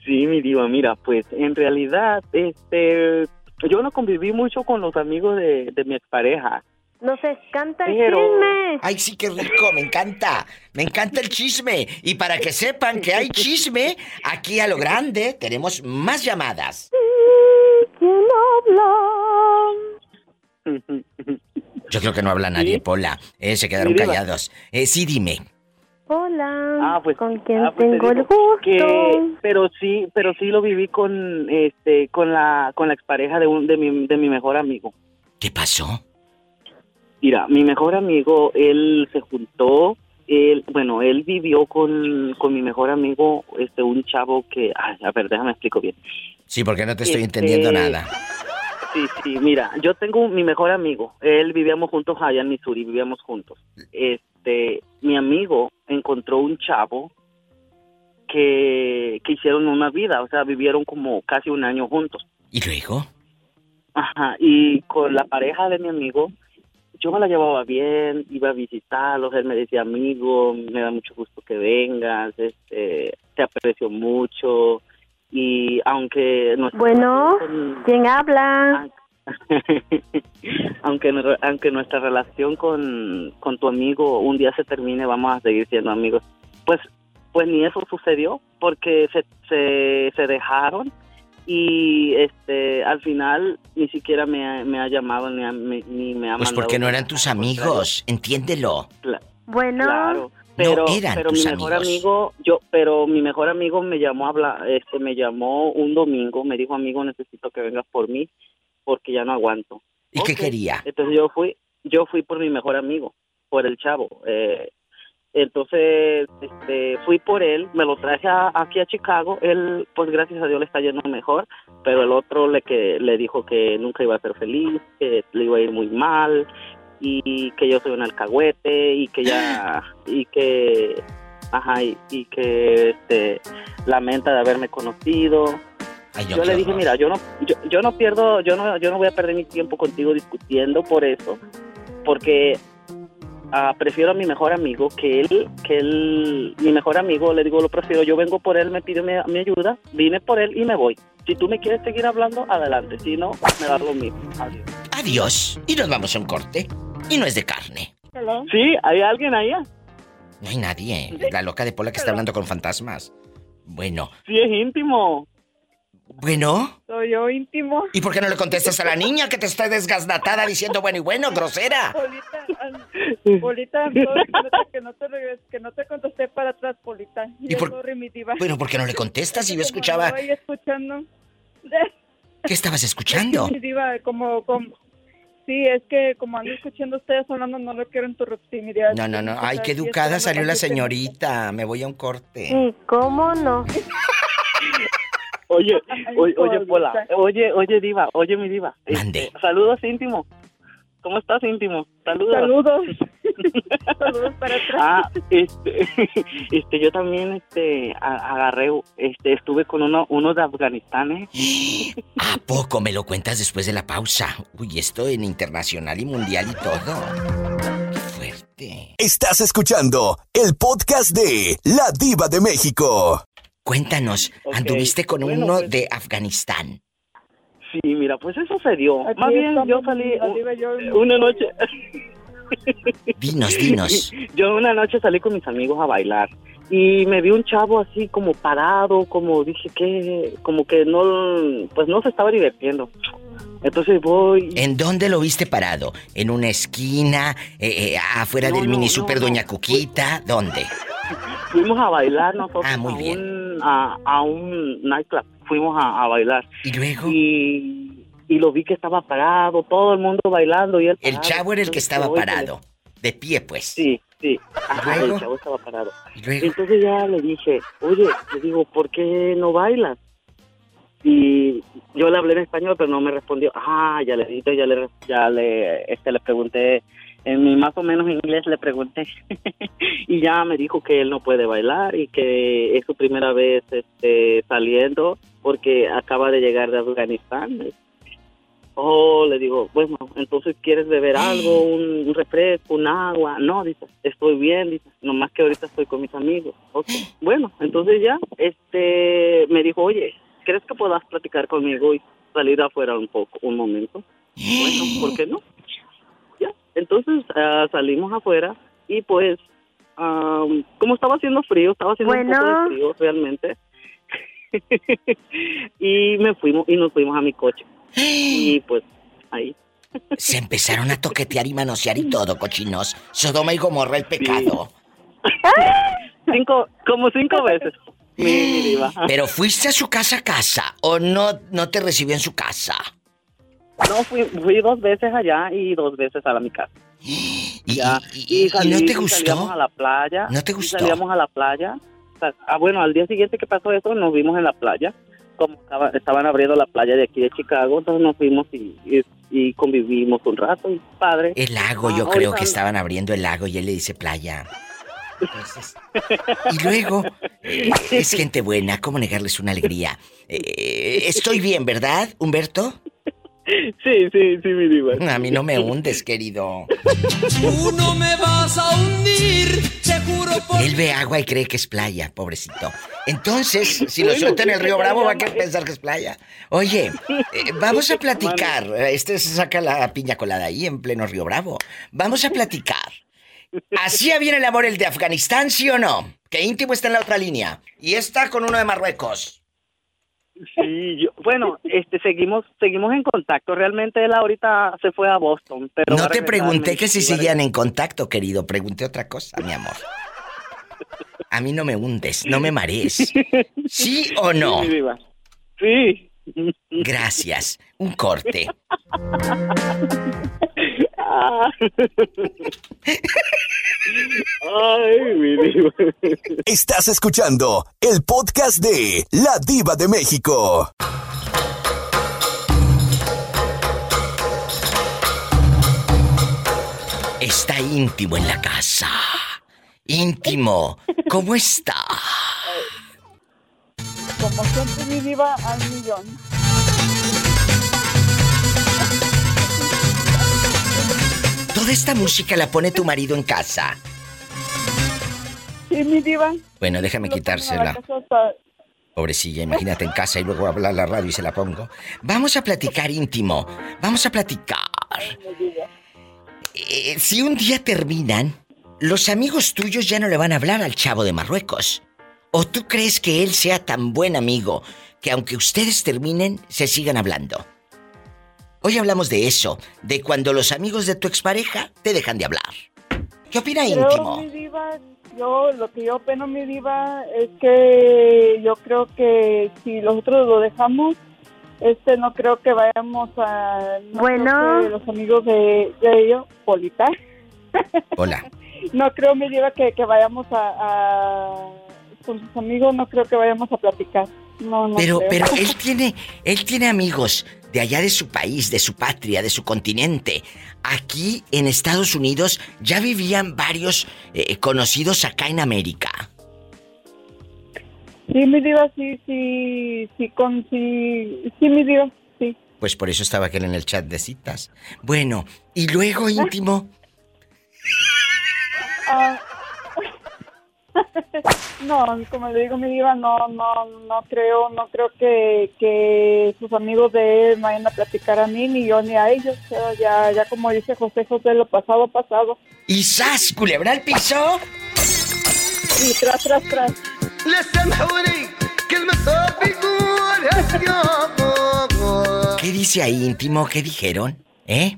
Sí, mi diva, mira, pues en realidad, este, yo no conviví mucho con los amigos de, de mi expareja. Nos encanta el Pero- chisme. Ay, sí, qué rico, me encanta. Me encanta el chisme. Y para que sepan que hay chisme, aquí a lo grande tenemos más llamadas. ¿Quién habla? Yo creo que no habla nadie, Pola. Eh, se quedaron Sí, callados. Eh, sí, dime. Hola. pues, ¿Con quién ah, pues te tengo el gusto? que, pero sí, pero sí lo viví con, este, con la, con la expareja de un, de mi, de mi mejor amigo. ¿Qué pasó? Mira, mi mejor amigo, él se juntó, él, bueno, él vivió con, con mi mejor amigo, este, un chavo que, ay, a ver, déjame explico bien. Sí, porque no te estoy Este, entendiendo nada. Sí, sí, mira, yo tengo mi mejor amigo, él vivíamos juntos allá en Missouri, vivíamos juntos. Este, mi amigo encontró un chavo que, que hicieron una vida, o sea, vivieron como casi un año juntos. ¿Y luego? Ajá, y con la pareja de mi amigo, yo me la llevaba bien, iba a visitarlos, él me decía, amigo, me da mucho gusto que vengas, este, te aprecio mucho, y aunque Bueno, con- ¿quién habla? aunque aunque nuestra relación con, con tu amigo un día se termine, vamos a seguir siendo amigos. Pues pues ni eso sucedió porque se, se, se dejaron y este al final ni siquiera me ha, me ha llamado ni, ha- me- ni me ha Pues mandado porque no eran tus amigos, entiéndelo. Bueno, Claro, pero, eran pero mi tus mejor amigos. amigo, yo, pero mi mejor amigo me llamó a hablar, este, me llamó un domingo, me dijo amigo necesito que vengas por mí porque ya no aguanto. ¿Y qué quería? Entonces yo fui, yo fui por mi mejor amigo, por el chavo. Eh, entonces, este, fui por él, me lo traje a- aquí a Chicago. Él, pues gracias a Dios le está yendo mejor, pero el otro le que le dijo que nunca iba a ser feliz, que le iba a ir muy mal y que yo soy un alcahuete y que ya y que ajá y, y que este lamenta de haberme conocido. Ay, yo le dije, horror. mira, yo no yo, yo no pierdo, yo no yo no voy a perder mi tiempo contigo discutiendo por eso, porque ah, prefiero a mi mejor amigo que él, que él, mi mejor amigo, le digo, lo prefiero, yo vengo por él, me pide mi, mi ayuda, vine por él y me voy. Si tú me quieres seguir hablando, adelante, si no, me da lo mismo. Adiós. Adiós. Y nos vamos a un corte. Y no es de carne. Sí, ¿hay alguien allá? No hay nadie. La loca de Pola que está hablando con fantasmas. Bueno, Sí, es íntimo. bueno. Soy yo íntimo. ¿Y por qué no le contestas a la niña que te está desgasnatada diciendo bueno y bueno, grosera? Polita, Polita, sorry que no te, que no te, regres- que no te contesté para atrás, Polita. ¿Y por- Sorry, mi diva. Bueno, ¿por qué no le contestas? Si yo Como escuchaba... ahí escuchando. ¿Qué estabas escuchando? Mi diva, como, como... Sí, es que como ando escuchando a ustedes hablando, no lo quiero interrumpir, mi diva. No, no, no. Ay, qué educada salió la señorita. Me voy a un corte. ¿Y cómo no? Oye, oye, oye. Pola, oye, oye, diva, oye, mi diva. Mande. Este, saludos, íntimo. ¿Cómo estás, íntimo? Saludos. Saludos. Saludos para atrás. Ah, este, este, yo también, este, agarré, este, estuve con uno, uno de Afganistán, ¿eh? ¿A poco me lo cuentas después de la pausa? Uy, esto en internacional y mundial y todo. Qué fuerte. Estás escuchando el podcast de La Diva de México. Cuéntanos, anduviste con bueno, uno pues- de Afganistán. Sí, mira, pues eso se dio. Aquí Más bien, yo salí una noche, Dinos, dinos. yo una noche salí con mis amigos a bailar y me vi un chavo así como parado, como dije que, como que no, pues no se estaba divirtiendo. Entonces voy, ¿En dónde lo viste parado? ¿En una esquina? Eh, eh, ¿Afuera No, del no, mini super no. Doña Cuquita? ¿Dónde? fuimos a bailar nosotros Ah, muy a, bien. Un, a, a un nightclub, fuimos a, a bailar. ¿Y luego? Y, y lo vi que estaba parado, todo el mundo bailando y él El chavo era el que estaba parado. De pie, pues. Sí, sí. Ajá, el chavo estaba parado. ¿Y luego? Entonces ya le dije, oye, le digo, ¿por qué no bailas? Y yo le hablé en español, pero no me respondió. Ah, ya le dije, ya le, ya le, este, le pregunté, en mi más o menos inglés le pregunté. y ya me dijo que él no puede bailar y que es su primera vez este, saliendo porque acaba de llegar de Afganistán. Oh, le digo, bueno, entonces quieres beber algo, un, un refresco, un agua. No, dice, estoy bien, dice, nomás que ahorita estoy con mis amigos. Ok, bueno, entonces ya, este, me dijo, oye, ¿crees que puedas platicar conmigo y salir afuera un poco, un momento? Bueno, ¿por qué no? Ya, entonces ah, salimos afuera y pues, am, como estaba haciendo frío, estaba haciendo un poco de frío realmente. y me fuimos y nos fuimos a mi coche. Y pues ahí. Se empezaron a toquetear y manosear y todo, cochinos. Sodoma y Gomorra el pecado. Cinco, como cinco veces. Mi, mi diva. Pero fuiste a su casa a casa o no, no te recibió en su casa. No, fui, fui dos veces allá y dos veces a la mi casa. ¿Y, Ya. y- y no te y gustó? Salíamos a la playa. ¿No te y gustó? Salíamos a la playa. Sea, Ah, bueno, al día siguiente que pasó eso, nos vimos en la playa. Como estaba- estaban abriendo la playa de aquí de Chicago, entonces nos fuimos y, y- y convivimos un rato. Y padre. El lago, Ah, yo creo ahorita- que estaban abriendo el lago y él le dice playa. Entonces, y luego, eh, es gente buena, ¿cómo negarles una alegría? Eh, estoy bien, ¿verdad, Humberto? Sí, sí, sí, mi diva. A mí no me hundes, querido. Tú no me vas a hundir, te juro por... Él ve agua y cree que es playa, pobrecito. Entonces, si lo suelta en el río Bravo, va a querer pensar que es playa. Oye, eh, vamos a platicar. Este se saca la piña colada ahí en pleno río Bravo. Vamos a platicar. ¿Así viene el amor el de Afganistán, sí o no? Que íntimo está en la otra línea. Y está con uno de Marruecos. Sí, yo, bueno, este, seguimos, seguimos en contacto. Realmente él ahorita se fue a Boston, pero. No te pregunté que si seguían en contacto, querido. Pregunté otra cosa, mi amor. A mí no me hundes, no me marees. ¿Sí o no? Sí. Gracias. Un corte. Ay, mi diva. Estás escuchando el podcast de La Diva de México. Está íntimo en la casa. Íntimo. ¿Cómo está? Como siempre mi diva al millón. Toda esta música la pone tu marido en casa. Sí, mi diva. Bueno, déjame La quitársela. Pobrecilla, imagínate en casa y luego hablar la radio y se la pongo. Vamos a platicar íntimo. Vamos a platicar. Eh, si un día terminan, los amigos tuyos ya no le van a hablar al chavo de Marruecos. ¿O tú crees que él sea tan buen amigo que aunque ustedes terminen, se sigan hablando? Hoy hablamos de eso, de cuando los amigos de tu expareja te dejan de hablar. ¿Qué opina Creo, íntimo? mi diva, yo, lo que yo opino, mi diva, es que yo creo que si nosotros lo dejamos, este, no creo que vayamos a... no Bueno. los amigos de, de ellos, Polita, Hola. no creo, mi diva, que, que vayamos a, a- Con sus amigos no creo que vayamos a platicar. No, no Pero, creo. pero él tiene, él tiene amigos de allá de su país, de su patria, de su continente. Aquí en Estados Unidos ya vivían varios eh, conocidos acá en América. Sí, mi diva, sí, sí, sí, con, sí, sí, mi diva, sí. Pues por eso estaba aquel en el chat de citas. Bueno, y luego íntimo. Ah, no, como le digo, mi diva, no, no, no creo, no creo que, que sus amigos de él vayan a platicar a mí, ni yo ni a ellos. O sea, ya, ya como dice José José, lo pasado, pasado. ¿Y sas, culebra al piso? Y tras, tras, tras. ¿Qué dice ahí íntimo? ¿Qué dijeron? ¿Eh?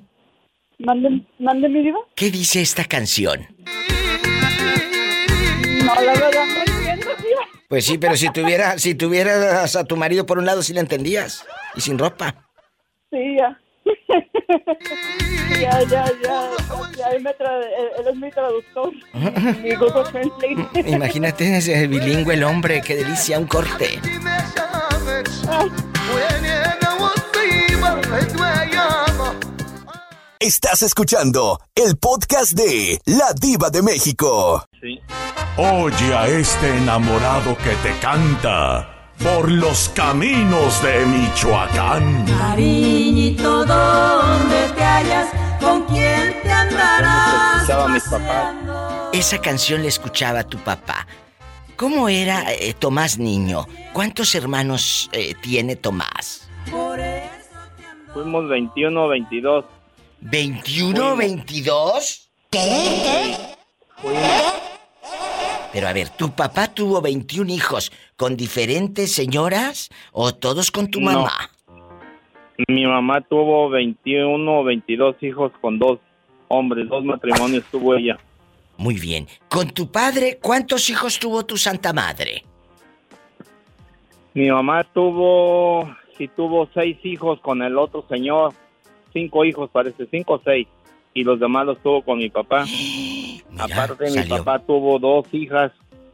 Mande, mande mi diva. ¿Qué dice esta canción? Pues sí, pero si tuviera, si tuvieras a tu marido por un lado, sí la entendías. Y sin ropa. Sí, ya. ya, ya, ya. ya él, me tra- él- él es mi traductor. mi Google Translate. Imagínate ese bilingüe el hombre, qué delicia, un corte. Estás escuchando el podcast de La Diva de México. Oye a este enamorado que te canta por los caminos de Michoacán. Cariñito, ¿dónde te hallas? ¿Con quién te andarás? Escuchaba a mis papás. Esa canción la escuchaba tu papá. ¿Cómo era eh, Tomás niño? ¿Cuántos hermanos eh, tiene Tomás? Fuimos 21 22. ¿21, 22? ¿Qué? Pero a ver, ¿tu papá tuvo 21 hijos con diferentes señoras o todos con tu No. mamá? Mi mamá tuvo 21 o 22 hijos con dos hombres, dos matrimonios tuvo ella. Muy bien. ¿Con tu padre cuántos hijos tuvo tu santa madre? Mi mamá tuvo, sí tuvo seis hijos con el otro señor, cinco hijos parece, cinco o seis, y los demás los tuvo con mi papá. Aparte mi papá tuvo dos hijas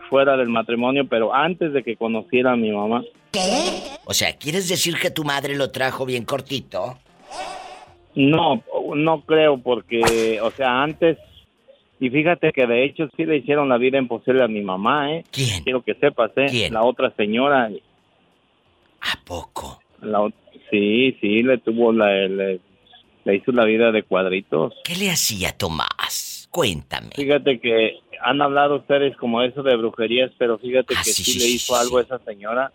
fuera del matrimonio, pero antes de que conociera a mi mamá. O sea, ¿quieres decir que tu madre lo trajo bien cortito? No, no creo porque, o sea, antes Y fíjate que de hecho sí le hicieron la vida imposible a mi mamá, ¿eh? ¿Quién? Quiero que sepas, ¿eh? La otra señora. ¿A poco? La, sí, sí, le tuvo la, le, le hizo la vida de cuadritos. ¿Qué le hacía Tomás? Cuéntame. Fíjate que han hablado ustedes como eso de brujerías, pero fíjate Ah, que sí, sí, sí, le sí, hizo sí, algo a esa señora.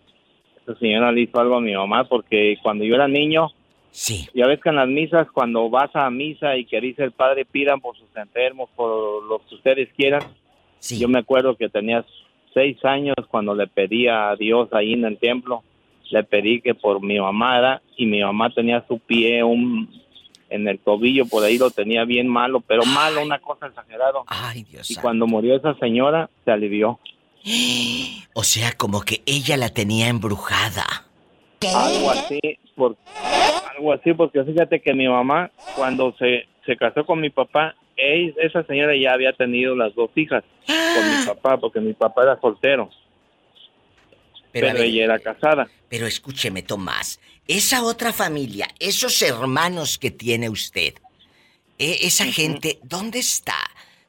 Esa señora le hizo algo a mi mamá porque cuando yo era niño, sí. ya ves que en las misas, cuando vas a misa y que dice el padre, pidan por sus enfermos, por lo que ustedes quieran. Yo me acuerdo que tenía seis años cuando le pedí a Dios ahí en el templo, le pedí que por mi mamá era, y mi mamá tenía su pie un en el tobillo, por ahí lo tenía bien malo, pero malo, una cosa exagerada. Ay, Dios Y santo. cuando murió esa señora, se alivió. O sea, como que ella la tenía embrujada. Algo así, por, algo así, porque fíjate que mi mamá, cuando se, se casó con mi papá, esa señora ya había tenido las dos hijas con mi papá, porque mi papá era soltero, Pero, pero, ver, ella era casada. pero escúcheme, Tomás. Esa otra familia, esos hermanos que tiene usted, e- esa gente, ¿dónde está?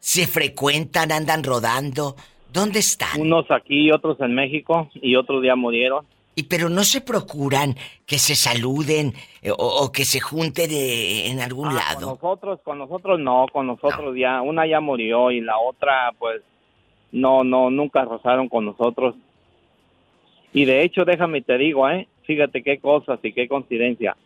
¿Se frecuentan, andan rodando? ¿Dónde están? Unos aquí otros en México, y otros ya murieron. Y pero no se procuran que se saluden eh, o, o que se junten eh, en algún Ah, lado. Con nosotros, con nosotros no, con nosotros ya, una ya murió y la otra, pues, no, no, nunca rozaron con nosotros. Y de hecho, déjame te digo, ¿eh? Fíjate qué cosas y qué coincidencia.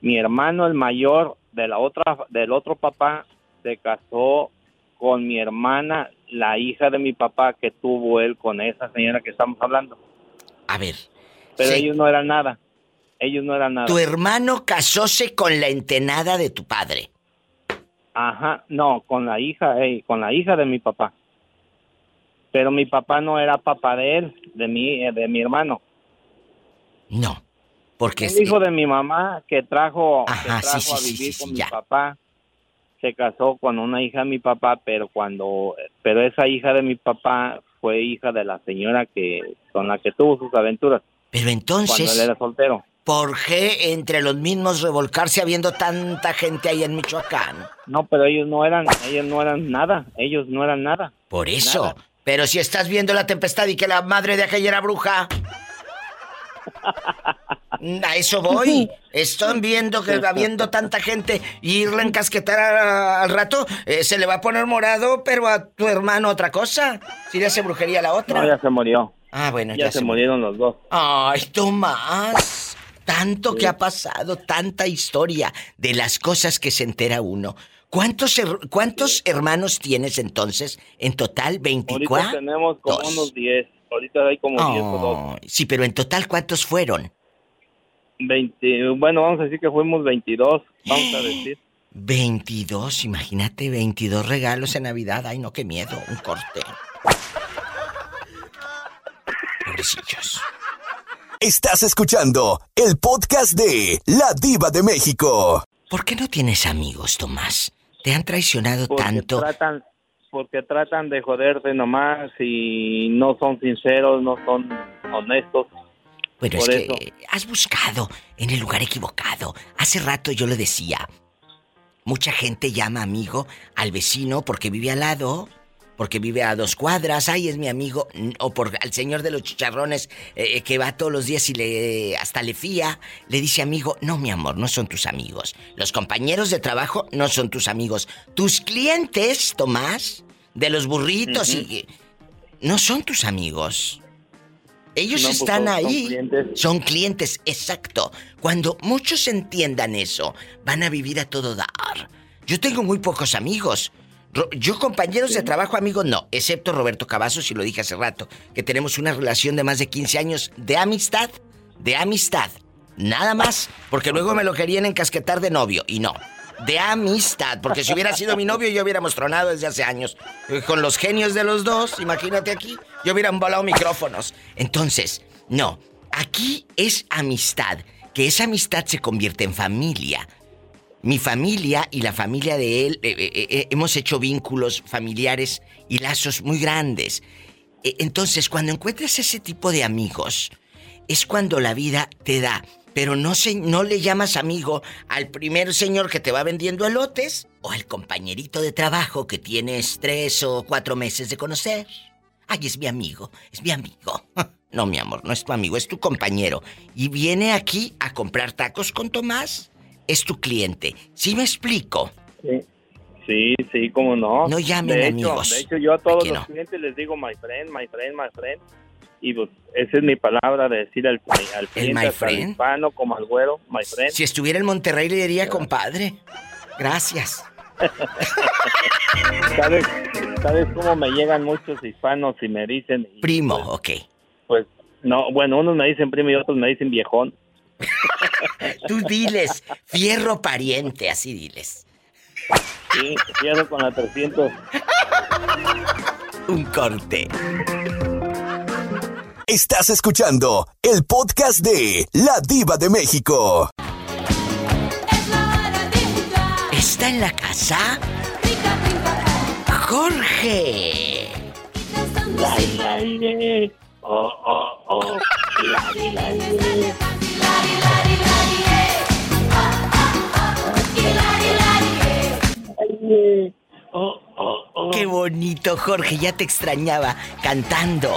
Mi hermano, el mayor de la otra, del otro papá, se casó con mi hermana, la hija de mi papá que tuvo él con esa señora que estamos hablando. A ver. Pero Sí. ellos no eran nada. Ellos no eran nada. Tu hermano casóse con la entenada de tu padre. Ajá, no, con la hija, con la hija de mi papá. Pero mi papá no era papá de él, de mi, eh, de mi hermano. No, porque Un hijo de mi mamá que trajo, Ajá, trajo sí, a vivir sí, con mi ya. papá, se casó con una hija de mi papá, pero cuando, pero esa hija de mi papá fue hija de la señora que, con la que tuvo sus aventuras. Pero Cuando él entonces, era soltero. ¿por qué entre los mismos revolcarse habiendo tanta gente ahí en Michoacán? No, pero ellos no eran, ellos no eran nada, ellos no eran nada. Por eso. Nada. Pero si estás viendo la tempestad y que la madre de aquella era bruja. A eso voy. Están viendo que habiendo tanta gente y irle a encasquetar a- al rato, eh, se le va a poner morado, pero a tu hermano otra cosa. Si le hace brujería a la otra. No, ya se murió. Ah, bueno, ya, ya se, se murieron los dos. Ay, Tomás. Tanto que ha pasado, tanta historia de las cosas que se entera uno. ¿Cuántos, her- cuántos hermanos tienes entonces? En total, Ahorita 24. tenemos como Dos. unos 10. Ahorita hay como 10 o 12. Ay, Sí, pero en total, ¿cuántos fueron? 20, bueno, vamos a decir que fuimos 22, vamos a decir. 22, imagínate, 22 regalos en Navidad. Ay, no, qué miedo, un corte. Pobrecillos. Estás escuchando el podcast de La Diva de México. ¿Por qué no tienes amigos, Tomás? ¿Te han traicionado Porque tanto? tratan, porque tratan de joderte nomás y no son sinceros, no son honestos. Bueno, es Por que eso. has buscado en el lugar equivocado. Hace rato yo le decía, mucha gente llama amigo al vecino porque vive al lado, porque vive a dos cuadras, ay, es mi amigo, o por al señor de los chicharrones eh, que va todos los días y le hasta le fía, le dice amigo, no mi amor, no son tus amigos. Los compañeros de trabajo no son tus amigos. Tus clientes, Tomás, de los burritos y no son tus amigos. Ellos No, pues, están son- ahí. clientes. Son clientes, exacto. Cuando muchos entiendan eso, van a vivir a todo dar. Yo tengo muy pocos amigos. Yo compañeros de trabajo, amigos, no, excepto Roberto Cavazos, y lo dije hace rato, que tenemos una relación de más de 15 años de amistad, de amistad. Nada más, porque luego me lo querían encasquetar de novio, y no. De amistad, porque si hubiera sido mi novio, yo hubiéramos tronado desde hace años. Eh, Con los genios de los dos, imagínate aquí, yo hubieran volado micrófonos. Entonces, no, aquí es amistad, que esa amistad se convierte en familia. Mi familia y la familia de él eh, eh, eh, hemos hecho vínculos familiares y lazos muy grandes. Eh, Entonces, cuando encuentras ese tipo de amigos, es cuando la vida te da. pero no, se, no le llamas amigo al primer señor que te va vendiendo elotes o al compañerito de trabajo que tienes tres o cuatro meses de conocer. Ay, es mi amigo, es mi amigo. No, mi amor, no es tu amigo, es tu compañero. Y viene aquí a comprar tacos con Tomás. Es tu cliente. ¿Sí me explico? Sí, sí, sí, cómo no. No llamen de hecho, amigos. De hecho, yo a todos Aquí los no. clientes les digo my friend, my friend, my friend. Y pues, esa es mi palabra de decir al, al cliente, my hasta al friend? hispano como al güero, my friend. Si estuviera en Monterrey le diría, compadre. Gracias. ¿Sabes, ¿Sabes cómo me llegan muchos hispanos y me dicen... Primo, ok. Pues, no, bueno, unos me dicen primo y otros me dicen viejón. Tú diles, fierro pariente, así diles. Sí, cierro con la 300. Un corte. Estás escuchando el podcast de La Diva de México. ¿Está en la casa? Jorge. Oh, oh, oh. Oh, oh, oh. Qué bonito, Jorge, ya te extrañaba cantando.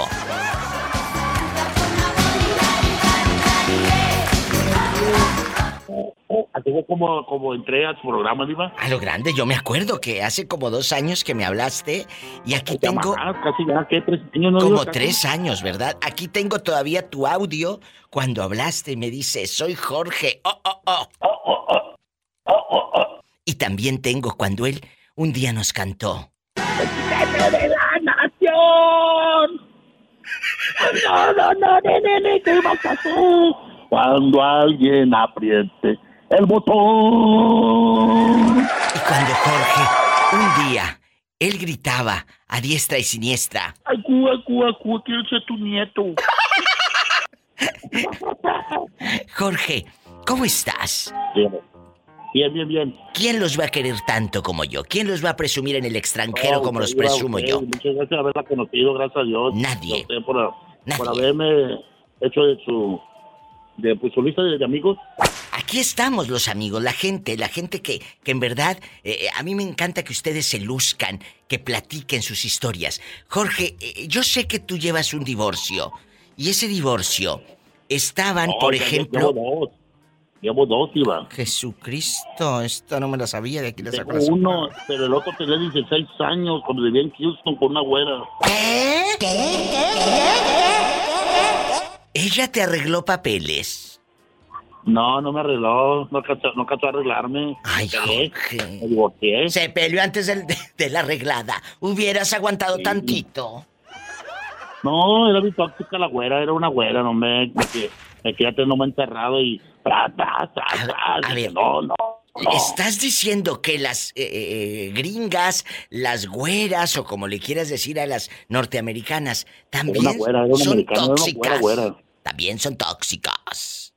Fue como, como entré a tu programa, Diva. A lo grande, yo me acuerdo que hace como dos años que me hablaste y aquí tengo Casi ya, ¿qué? ¿Tres años no como tres años, ¿verdad? Aquí tengo todavía tu audio cuando hablaste y me dice, soy Jorge. Oh, oh, oh. Y también tengo cuando él un día nos cantó. de la nación! No, no, no, nene, ¿qué vas a hacer? Cuando alguien apriete el botón. Y cuando Jorge, un día, él gritaba a diestra y siniestra. Ay, Cuba, Cuba, Cuba, quiero ser tu nieto. Jorge, ¿cómo estás? Bien, bien, bien. bien. ¿Quién los va a querer tanto como yo? ¿Quién los va a presumir en el extranjero como los presumo yo? Muchas gracias por haberla conocido, gracias a Dios. Nadie. A usted por, por haberme hecho de su, de pues, su lista de, de amigos. Aquí estamos los amigos, la gente, la gente que, que en verdad, eh, a mí me encanta que ustedes se luzcan, que platiquen sus historias. Jorge, eh, yo sé que tú llevas un divorcio, y ese divorcio, estaban, No, por ejemplo... Llevo dos. Iba. Jesucristo, esto no me lo sabía, de aquí la saco la uno, pero el otro tenía 16 años cuando vivía en Houston con una güera. Ella te arregló papeles. No, no me arregló, no alcanzó, no a arreglarme. Ay, Jorge. Me divorcié. Se peleó antes del- de, de la arreglada. Hubieras aguantado tantito. No, era muy tóxica la güera, era una güera, no me, me, me quería tener nomás encerrado y... Tra, tra, tra, tra. a ver. no, no. ¿Estás diciendo que las eh, eh, gringas, las güeras o como le quieras decir a las norteamericanas, también Era una güera, era una son una tóxicas? güera, güera. También son tóxicas.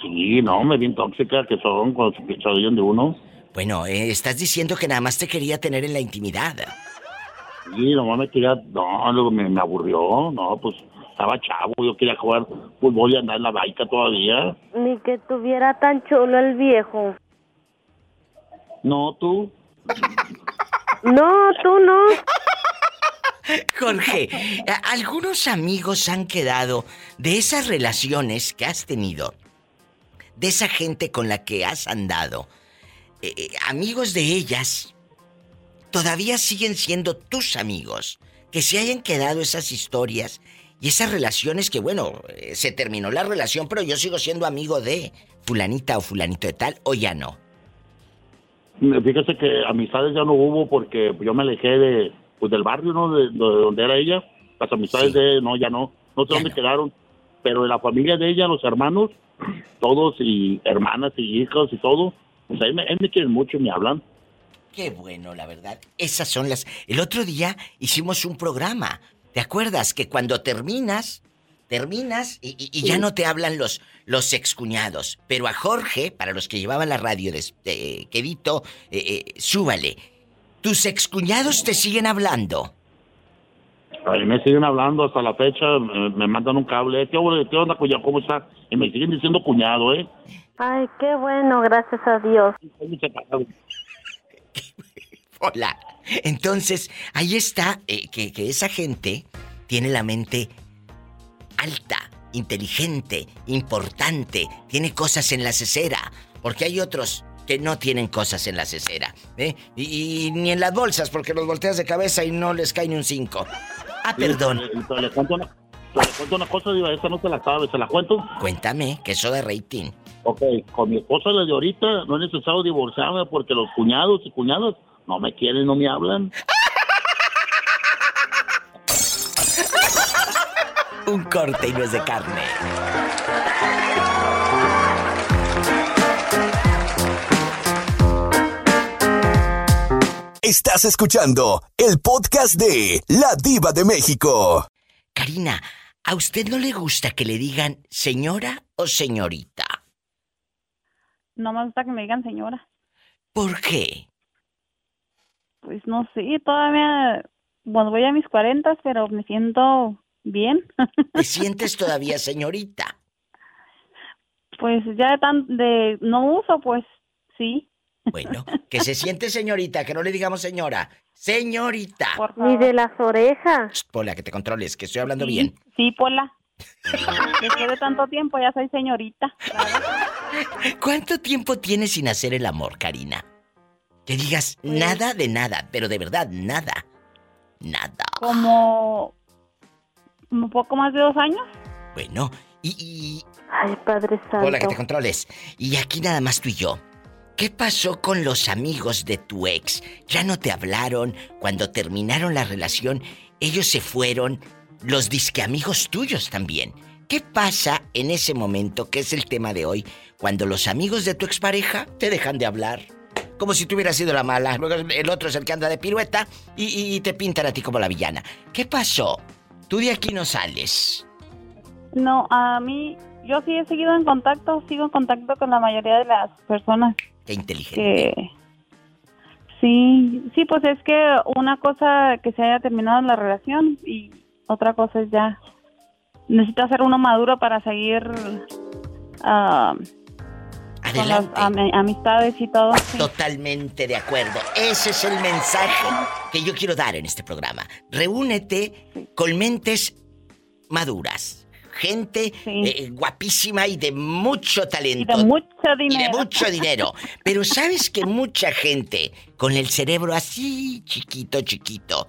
Sí, no, me bien tóxica que son cuando se de uno. Bueno, eh, estás diciendo que nada más te quería tener en la intimidad. Sí, nomás me quería, no, luego me, me aburrió, no, pues estaba chavo, yo quería jugar fútbol y andar en la baica todavía. Ni que tuviera tan chulo el viejo. No, tú. No, tú no. Jorge, algunos amigos han quedado de esas relaciones que has tenido, de esa gente con la que has andado. eh, eh, amigos de ellas todavía siguen siendo tus amigos. Que se hayan quedado esas historias y esas relaciones que, bueno, eh, se terminó la relación, pero yo sigo siendo amigo de fulanita o fulanito de tal, o ya no. Fíjese que amistades ya no hubo porque yo me alejé de, pues, del barrio, ¿no? De, de donde era ella. Las amistades de no, ya no. No sé dónde quedaron. Pero de la familia de ella, los hermanos, todos y hermanas y hijos y todo, pues ahí me, ahí me quieren mucho y me hablan. Qué bueno, la verdad. Esas son las... El otro día hicimos un programa. ¿Te acuerdas que cuando terminas, terminas y, y- y ya no te hablan los, los excuñados? Pero a Jorge, para los que llevaban la radio de, de Quedito, eh, eh, súbale. Tus excuñados te siguen hablando. A mí me siguen hablando hasta la fecha, me, me mandan un cable. ¿Qué, onda, ¿Qué onda, cuñado? ¿Cómo está? Y me siguen diciendo cuñado, ¿eh? Ay, qué bueno, gracias a Dios. Hola. Entonces, ahí está eh, que, que esa gente tiene la mente alta, inteligente, importante, tiene cosas en la cesera, porque hay otros que no tienen cosas en la cesera, ¿eh? Y, y ni en las bolsas, porque los volteas de cabeza y no les cae ni un 5. Ah, perdón. Le, le- le cuento una, le cuento una cosa, diva, esta no se la sabe, ¿se la cuento? Cuéntame, que eso de rating. Ok, con mi esposa desde ahorita no es necesario divorciarme porque los cuñados y cuñadas no me quieren, no me hablan. Un corte y no es de carne. Estás escuchando el podcast de La Diva de México. Karina, ¿a usted no le gusta que le digan señora o señorita? No me gusta que me digan señora. ¿Por qué? Pues no sé, todavía, bueno, voy a mis cuarentas, pero me siento bien. ¿Te sientes todavía señorita? pues ya de tan de no uso, pues sí. Bueno, que se siente señorita, que no le digamos señora. Señorita. Ni de las orejas. Pola, que te controles, que estoy hablando Sí, bien. Sí, Pola. Después de tanto tiempo ya soy señorita. ¿Cuánto tiempo tienes sin hacer el amor, Karina? Que digas nada de nada, pero de verdad, nada. Nada. Como un poco más de dos años. Bueno, y, Ay, Padre Santo. Hola, que te controles. Y aquí nada más tú y yo. ¿Qué pasó con los amigos de tu ex? ¿Ya no te hablaron? Cuando terminaron la relación, ellos se fueron. Los disque amigos tuyos también. ¿Qué pasa en ese momento, que es el tema de hoy, cuando los amigos de tu expareja te dejan de hablar? Como si tú hubieras sido la mala. Luego el otro es el que anda de pirueta y, y te pintan a ti como la villana. ¿Qué pasó? Tú de aquí no sales. No, a mí, yo sí he seguido en contacto, sigo en contacto con la mayoría de las personas Qué inteligente. que... Sí, sí, pues es que una cosa que se haya terminado la relación y otra cosa es ya... Necesita ser uno maduro para seguir con las ami- amistades y todo. sí. Totalmente de acuerdo. Ese es el mensaje que yo quiero dar en este programa. Reúnete con mentes maduras. Gente eh, guapísima y de mucho talento. Y de mucho Y de dinero. mucho dinero. Pero sabes que mucha gente con el cerebro así chiquito, chiquito,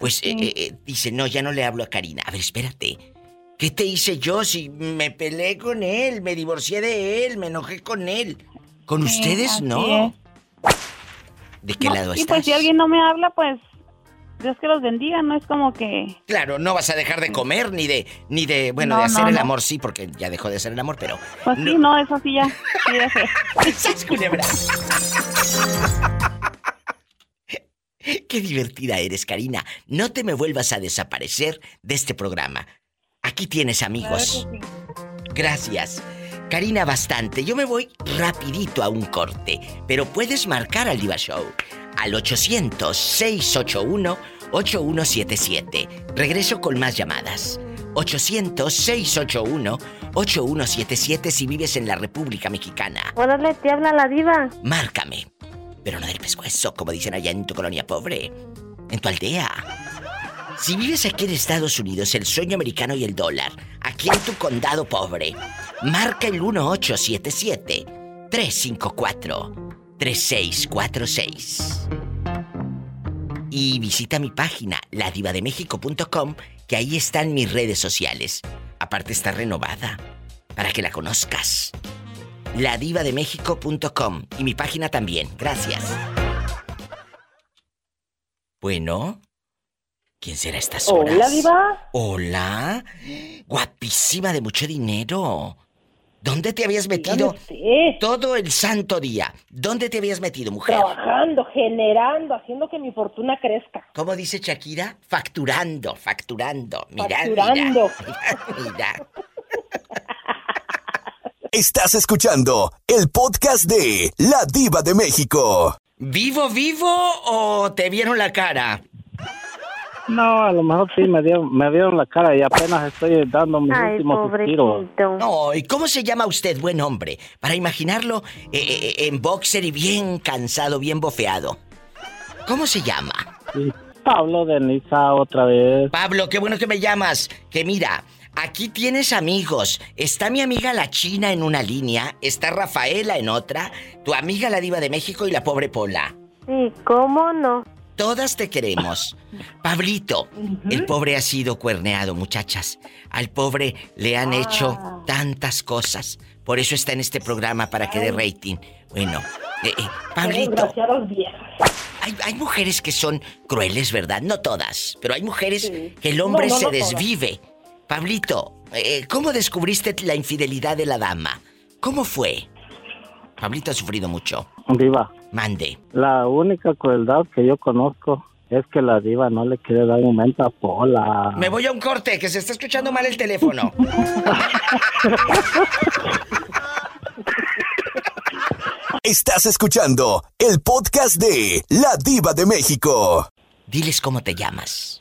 pues eh, eh, eh, dice, no, ya no le hablo a Karina. A ver, espérate. ¿Qué te hice yo si me peleé con él, me divorcié de él, me enojé con él? Con Sí, ustedes no. ¿De qué No, lado y estás? pues si alguien no me habla, pues Dios que los bendiga, no es como que... Claro, no vas a dejar de comer ni de ni de bueno, No, de hacer no, el no. amor sí, porque ya dejó de hacer el amor, pero Pues sí, no, eso sí ya. Sí, dejé. ¡Sas, culebra! Qué divertida eres, Karina. No te me vuelvas a desaparecer de este programa. Aquí tienes amigos. Gracias. Karina, bastante. Yo me voy rapidito a un corte, pero puedes marcar al Diva Show al 800-681-8177. Regreso con más llamadas. 800-681-8177 si vives en la República Mexicana. Órale, te habla la diva. Márcame. Pero no del pescuezo, como dicen allá en tu colonia pobre. En tu aldea. Si vives aquí en Estados Unidos, el sueño americano y el dólar, aquí en tu condado pobre, marca el 1877-354-3646. Y visita mi página, ladivademexico.com, que ahí están mis redes sociales. Aparte está renovada, para que la conozcas. ladivademexico.com y mi página también. Gracias. Bueno, ¿quién será a estas horas? Hola, Diva. Hola. Guapísima de mucho dinero. ¿Dónde te habías metido todo el santo día? ¿Dónde te habías metido, mujer? Trabajando, generando, haciendo que mi fortuna crezca. ¿Cómo dice Shakira? Facturando, facturando. Mira, Facturando. mira. Mira. Estás escuchando el podcast de La Diva de México. ¿Vivo, vivo o te vieron la cara? No, a lo mejor sí me dieron, me dieron la cara y apenas estoy dando mis Ay, últimos pobrecito. No, ¿y cómo se llama usted, buen hombre? Para imaginarlo eh, eh, en boxer y bien cansado, bien bofeado. ¿Cómo se llama? Sí, Pablo de Niza otra vez. Pablo, qué bueno que me llamas. Que mira, aquí tienes amigos. Está mi amiga la China en una línea, está Rafaela en otra, tu amiga la diva de México y la pobre Pola. Sí, ¿cómo no? Todas te queremos. Pablito, el pobre ha sido cuerneado, muchachas. Al pobre le han hecho tantas cosas. Por eso está en este programa para que dé rating. Bueno, eh, eh, Pablito. Hay, hay mujeres que son crueles, ¿verdad? No todas, pero hay mujeres que el hombre No, no, se no todas. desvive. Pablito, eh, ¿cómo descubriste la infidelidad de la dama? ¿Cómo fue? Pablito ha sufrido mucho. Diva, Mande. la única crueldad que yo conozco es que la diva no le quiere dar un momento a Pola. Me voy a un corte, que se está escuchando mal el teléfono. Estás escuchando el podcast de La Diva de México. Diles cómo te llamas.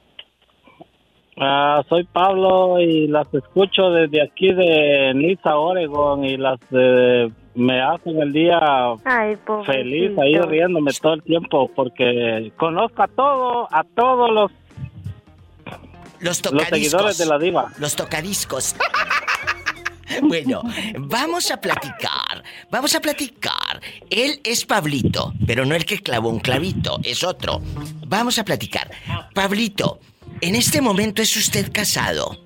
Ah, soy Pablo y las escucho desde aquí de Niza, Oregon y las eh, me hacen el día Ay, feliz ahí riéndome todo el tiempo porque conozco a todo, a todos los, Los los seguidores de la diva. Los tocadiscos. bueno, vamos a platicar. Vamos a platicar. Él es Pablito, pero no el que clavó un clavito, es otro. Vamos a platicar. Pablito, en este momento es usted casado.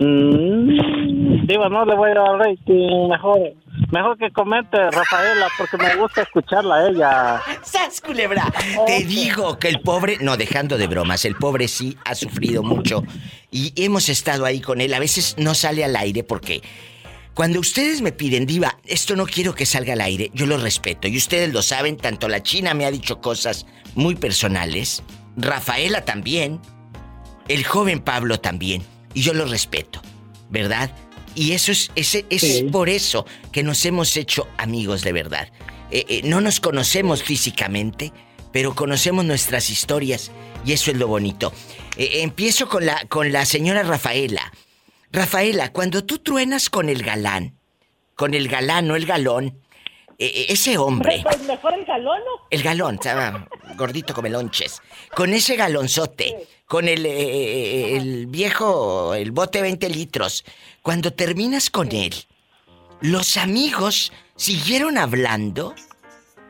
Mm, diva, no le voy a dar rating, mejor, mejor que comente Rafaela porque me gusta escucharla a ella. ¡Sas, culebra! Te digo que el pobre, no dejando de bromas, el pobre sí ha sufrido mucho y hemos estado ahí con él. A veces no sale al aire porque cuando ustedes me piden, Diva, esto no quiero que salga al aire, yo lo respeto y ustedes lo saben, tanto la China me ha dicho cosas muy personales, Rafaela también, el joven Pablo también, y yo lo respeto, ¿verdad? Y eso es, es Sí. por eso que nos hemos hecho amigos de verdad. Eh, eh, no nos conocemos físicamente, pero conocemos nuestras historias y eso es lo bonito. Eh, empiezo con la, con la señora Rafaela. Rafaela, cuando tú truenas con el galán, con el galán, no el galón, eh, eh, ese hombre, Pues mejor el galón, ¿no? el galón, estaba gordito como lonches, con ese galonzote, con el, eh, el viejo, el bote 20 litros, cuando terminas con él, ¿los amigos siguieron hablando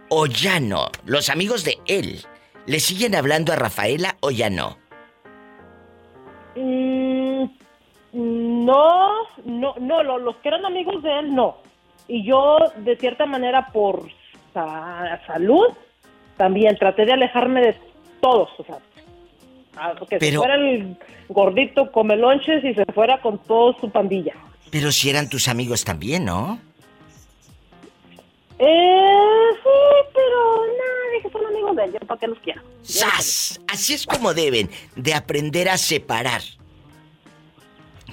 o ya no? Los amigos de él, ¿le siguen hablando a Rafaela o ya no? No, no, no, lo- los que eran amigos de él, no. Y yo, de cierta manera, por sa- salud, también traté de alejarme de todos, o sea, que Pero- se fuera el gordito come lonches y se fuera con toda su pandilla. Pero si eran tus amigos también, ¿no? Eh, sí, pero nada, que son amigos de él, yo para qué los quiero. ¡Sas! Así es como deben de aprender a separar.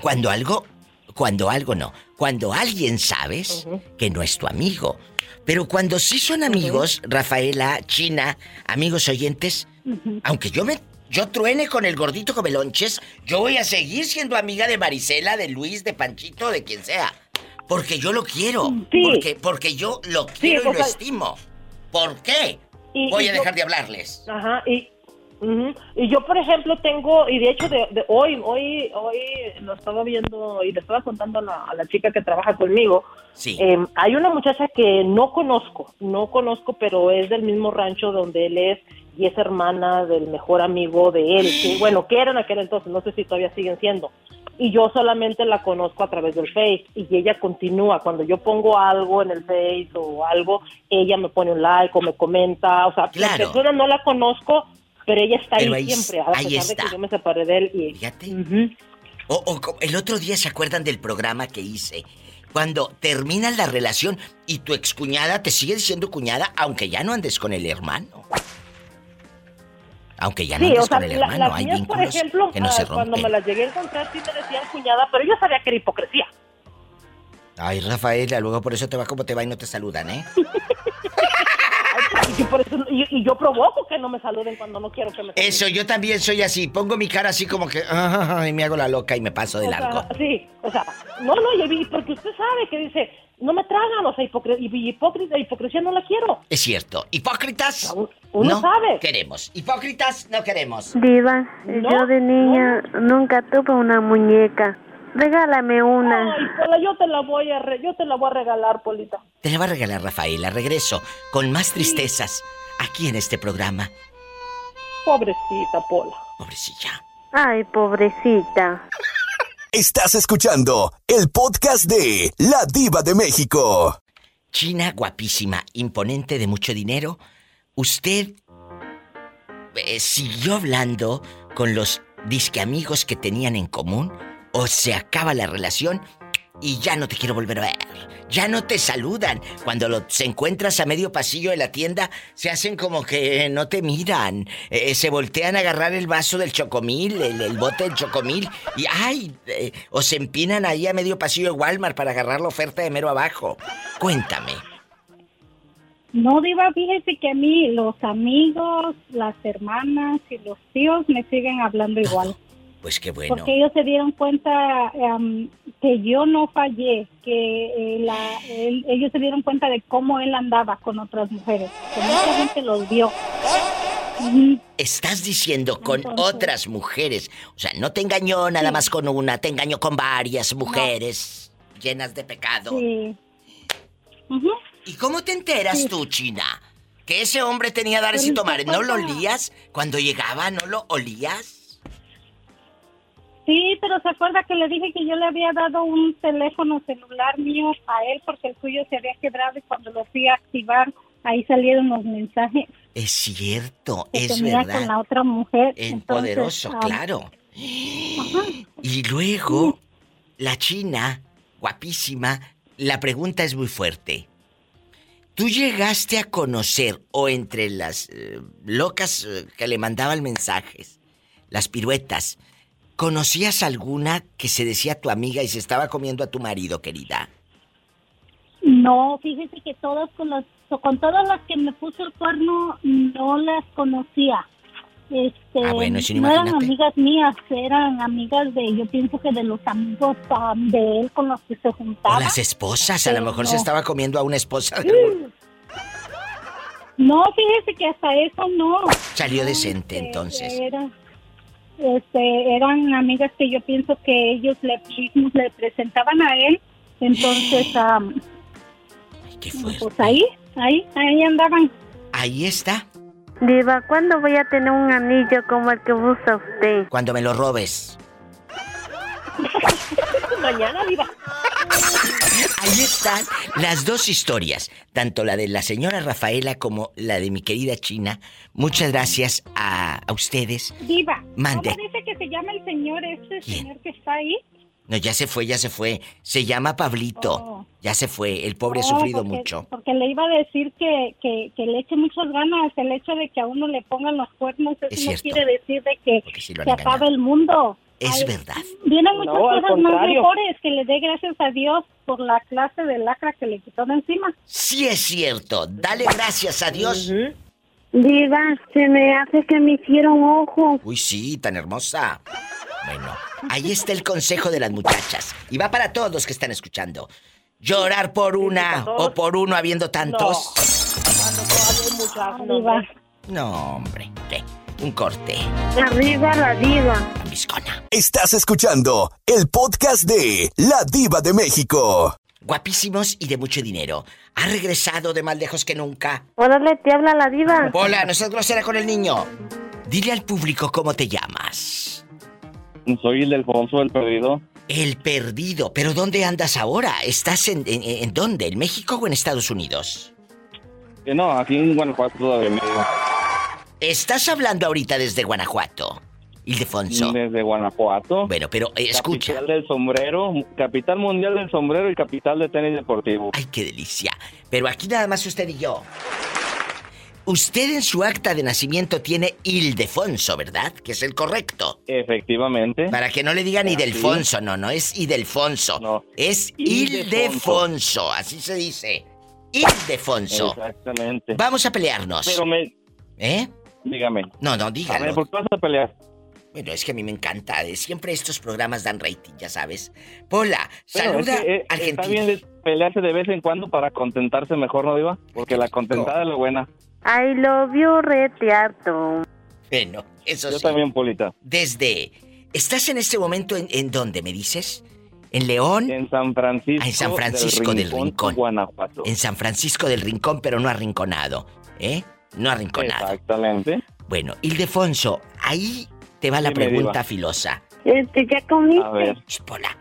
Cuando algo, cuando algo no, cuando alguien sabes que no es tu amigo. Pero cuando sí son amigos, Rafaela, China, amigos oyentes, aunque yo me yo truene con el gordito Comelonches, yo voy a seguir siendo amiga de Marisela, de Luis, de Panchito, de quien sea. Porque yo lo quiero. Sí. Porque, porque yo lo quiero y lo sea- estimo. ¿Por qué? Y- voy y a yo- dejar de hablarles. Ajá, y, ujú, y yo, por ejemplo, tengo, y de hecho, de, de hoy, hoy, hoy lo estaba viendo y le estaba contando a la, a la chica que trabaja conmigo. Sí. Eh, hay una muchacha que no conozco, no conozco, pero es del mismo rancho donde él es y es hermana del mejor amigo de él. Que, bueno, que eran aquel entonces, no sé si todavía siguen siendo. Y yo solamente la conozco a través del Face y ella continúa. Cuando yo pongo algo en el Face o algo, ella me pone un like o me comenta. O sea, Claro. la persona no la conozco, pero ella está Pero ahí, ahí- siempre, a ahí pesar de está. que yo me separé de él. Y, Fíjate. O, o co- el otro día se acuerdan del programa que hice. Cuando termina la relación y tu excuñada te sigue diciendo cuñada, aunque ya no andes con el hermano. Aunque ya no Sí, andes o sea, con el la- hermano, las hay mías, por ejemplo, que no se ah, cuando rompen. me las llegué a encontrar, sí me decían cuñada, pero yo sabía que era hipocresía. Ay, Rafaela, luego por eso te va como te va y no te saludan, ¿eh? Y por eso- y- y yo provoco que no me saluden cuando no quiero que me saluden. Eso, yo también soy así. Pongo mi cara así como que. "Ah", y me hago la loca y me paso de O sea, largo. sí, o sea, no, no, y- porque usted sabe que dice, no me tragan, o sea, y- hipócrita, hipocresía no la quiero. Es cierto. ¿Hipócritas? uno no sabe. queremos. ¿Hipócritas? No queremos. Diva, yo de niña nunca tuve una muñeca. Regálame una. Ay, Pola, yo te la voy a, re- yo te la voy a regalar, Polita. Te la va a regalar Rafaela. Regreso con más tristezas aquí en este programa. Pobrecita, Pola. Pobrecilla. Ay, pobrecita. Estás escuchando el podcast de La Diva de México. China, guapísima, imponente, de mucho dinero. Usted eh, siguió hablando con los disque amigos que tenían en común o se acaba la relación y ya no te quiero volver a ver. Ya no te saludan. Cuando los encuentras a medio pasillo de la tienda, se hacen como que no te miran. Eh, se voltean a agarrar el vaso del chocomil, el, el bote del chocomil, y ¡ay! eh, o se empinan ahí a medio pasillo de Walmart para agarrar la oferta de mero abajo. Cuéntame. No, Diva, fíjese que a mí los amigos, las hermanas y los tíos me siguen hablando igual. Pues qué bueno. Porque ellos se dieron cuenta em, que yo no fallé, que eh, la- él- ellos se dieron cuenta de cómo él andaba con otras mujeres. Que mucha gente los vio. Estás diciendo con Entonces- otras mujeres. O sea, no te engañó nada más con una, te engañó con varias mujeres llenas de pecado. Sí. ¿Y cómo te enteras tú, China? Que ese hombre tenía dares y Pues, tomares. ¿No lo olías? Cuando llegaba, ¿no lo olías? Sí, pero se acuerda que le dije que yo le había dado un teléfono celular mío a él porque el suyo se había quebrado y cuando lo fui a activar ahí salieron los mensajes Es cierto, que es tenía con verdad. la otra mujer. Es Entonces, poderoso, ah, claro. Y luego, la China, guapísima, la pregunta es muy fuerte. ¿Tú llegaste a conocer o entre las eh, locas eh, que le mandaban mensajes, las piruetas, conocías alguna que se decía tu amiga y se estaba comiendo a tu marido, querida? No, fíjese que todas con las con todas las que me puso el cuerno no las conocía. Este, Ah, bueno, no, eran amigas mías, eran amigas de, yo pienso que de los amigos de él con los que se O juntaba. las esposas, a lo mejor no. se estaba comiendo a una esposa. de- No, fíjese que hasta eso no. Salió decente entonces. Era, este, eran amigas que yo pienso que ellos le mismos le presentaban a él. Entonces, am, pues ahí, ahí, ahí andaban. Ahí está, Diva, ¿cuándo voy a tener un anillo como el que usa usted? cuando me lo robes. Mañana, Diva. Ahí están las dos historias, tanto la de la señora Rafaela como la de mi querida China. Muchas gracias a, a ustedes. Diva, Mande. ¿cómo dice que se llama el señor, este señor que está ahí? No, ya se fue, ya se fue. Se llama Pablito. Oh. Ya se fue. El pobre ha Oh, sufrido porque- mucho. Porque le iba a decir que, que, que le eche muchas ganas. El hecho de que a uno le pongan los cuernos, eso Es no quiere decir de que sí se acaba el mundo. Es Ay, verdad. Vienen muchas No, cosas más mejores que le dé gracias a Dios por la clase de lacra que le quitó de encima. Sí es cierto. Dale gracias a Dios. Diva, se me hace que me hicieron ojo. Uy, sí, tan hermosa. Bueno, ahí está el consejo de las muchachas. Y va para todos los que están escuchando. Llorar por una o por uno habiendo tantos. Diva. No, hombre. ¿qué? Un corte. Arriba la diva. Estás escuchando el podcast de La Diva de México. Guapísimos y de mucho dinero. Ha regresado de más lejos que nunca. Órale, te habla la diva. Hola, no seas grosera con el niño. Dile al público cómo te llamas. Soy el Alfonso, el perdido. El perdido. ¿Pero dónde andas ahora? ¿Estás en, en, en dónde? ¿En México o en Estados Unidos? Eh, no, aquí en Guanajuato todavía. Estás hablando ahorita desde Guanajuato, Ildefonso. Desde Guanajuato. Bueno, pero eh, escucha. Capital del sombrero, capital mundial del sombrero y capital de tenis deportivo. Ay, qué delicia. Pero aquí nada más usted y yo. Usted en su acta de nacimiento tiene Ildefonso, ¿verdad? Que es el correcto. Efectivamente. Para que no le digan. Idelfonso, no, no es Idelfonso. Es Ildefonso. Ildefonso, así se dice. Ildefonso. Exactamente. Vamos a pelearnos. Pero me... ¿Eh? Dígame. No, no, dígalo. A ver, ¿por qué vas a pelear? Bueno, es que a mí me encanta. eh, Siempre estos programas dan rating, ya sabes. Pola, Bueno, saluda es que, eh, Argentina. Está bien de pelearse de vez en cuando para contentarse mejor, ¿no, Diva? Porque la contentada es lo buena. I love you, retearto. Bueno, eso Yo sí. también, Polita. Desde. ¿Estás en este momento en, en dónde, me dices? ¿En León? En San Francisco. Ah, en San Francisco del Rincón, Rincón. Guanajuato. En San Francisco del Rincón, pero no arrinconado. ¿Eh? No arrinconado. Exactamente. Bueno, Ildefonso, ahí te va la pregunta Diva. filosa. Este, ¿ya comiste? A ver. Pola.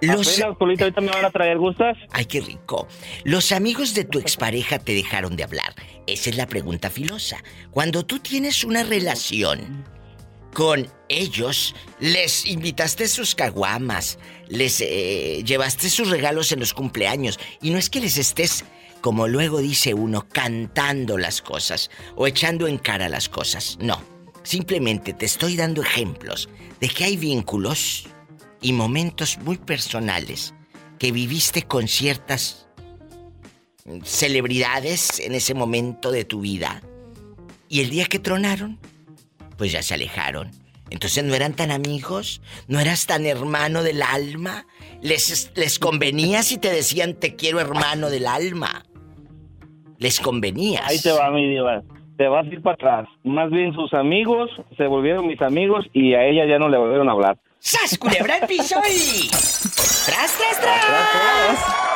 Los... Apenas, ahorita me van a traer gustas. Ay, qué rico. Los amigos de tu expareja te dejaron de hablar. Esa es la pregunta filosa. Cuando tú tienes una relación con ellos, les invitaste sus caguamas, les eh, llevaste sus regalos en los cumpleaños, y no es que les estés, como luego dice uno, cantando las cosas o echando en cara las cosas. No. Simplemente te estoy dando ejemplos de que hay vínculos y momentos muy personales que viviste con ciertas celebridades en ese momento de tu vida. Y el día que tronaron, pues ya se alejaron. Entonces no eran tan amigos, no eras tan hermano del alma. Les, les convenía si te decían te quiero hermano del alma. Les convenía. Ahí te va, mi Diva. Te vas a ir para atrás. Más bien sus amigos se volvieron mis amigos y a ella ya no le volvieron a hablar. ¡Sas, culebra el piso y... ¡Tras, tras, tras!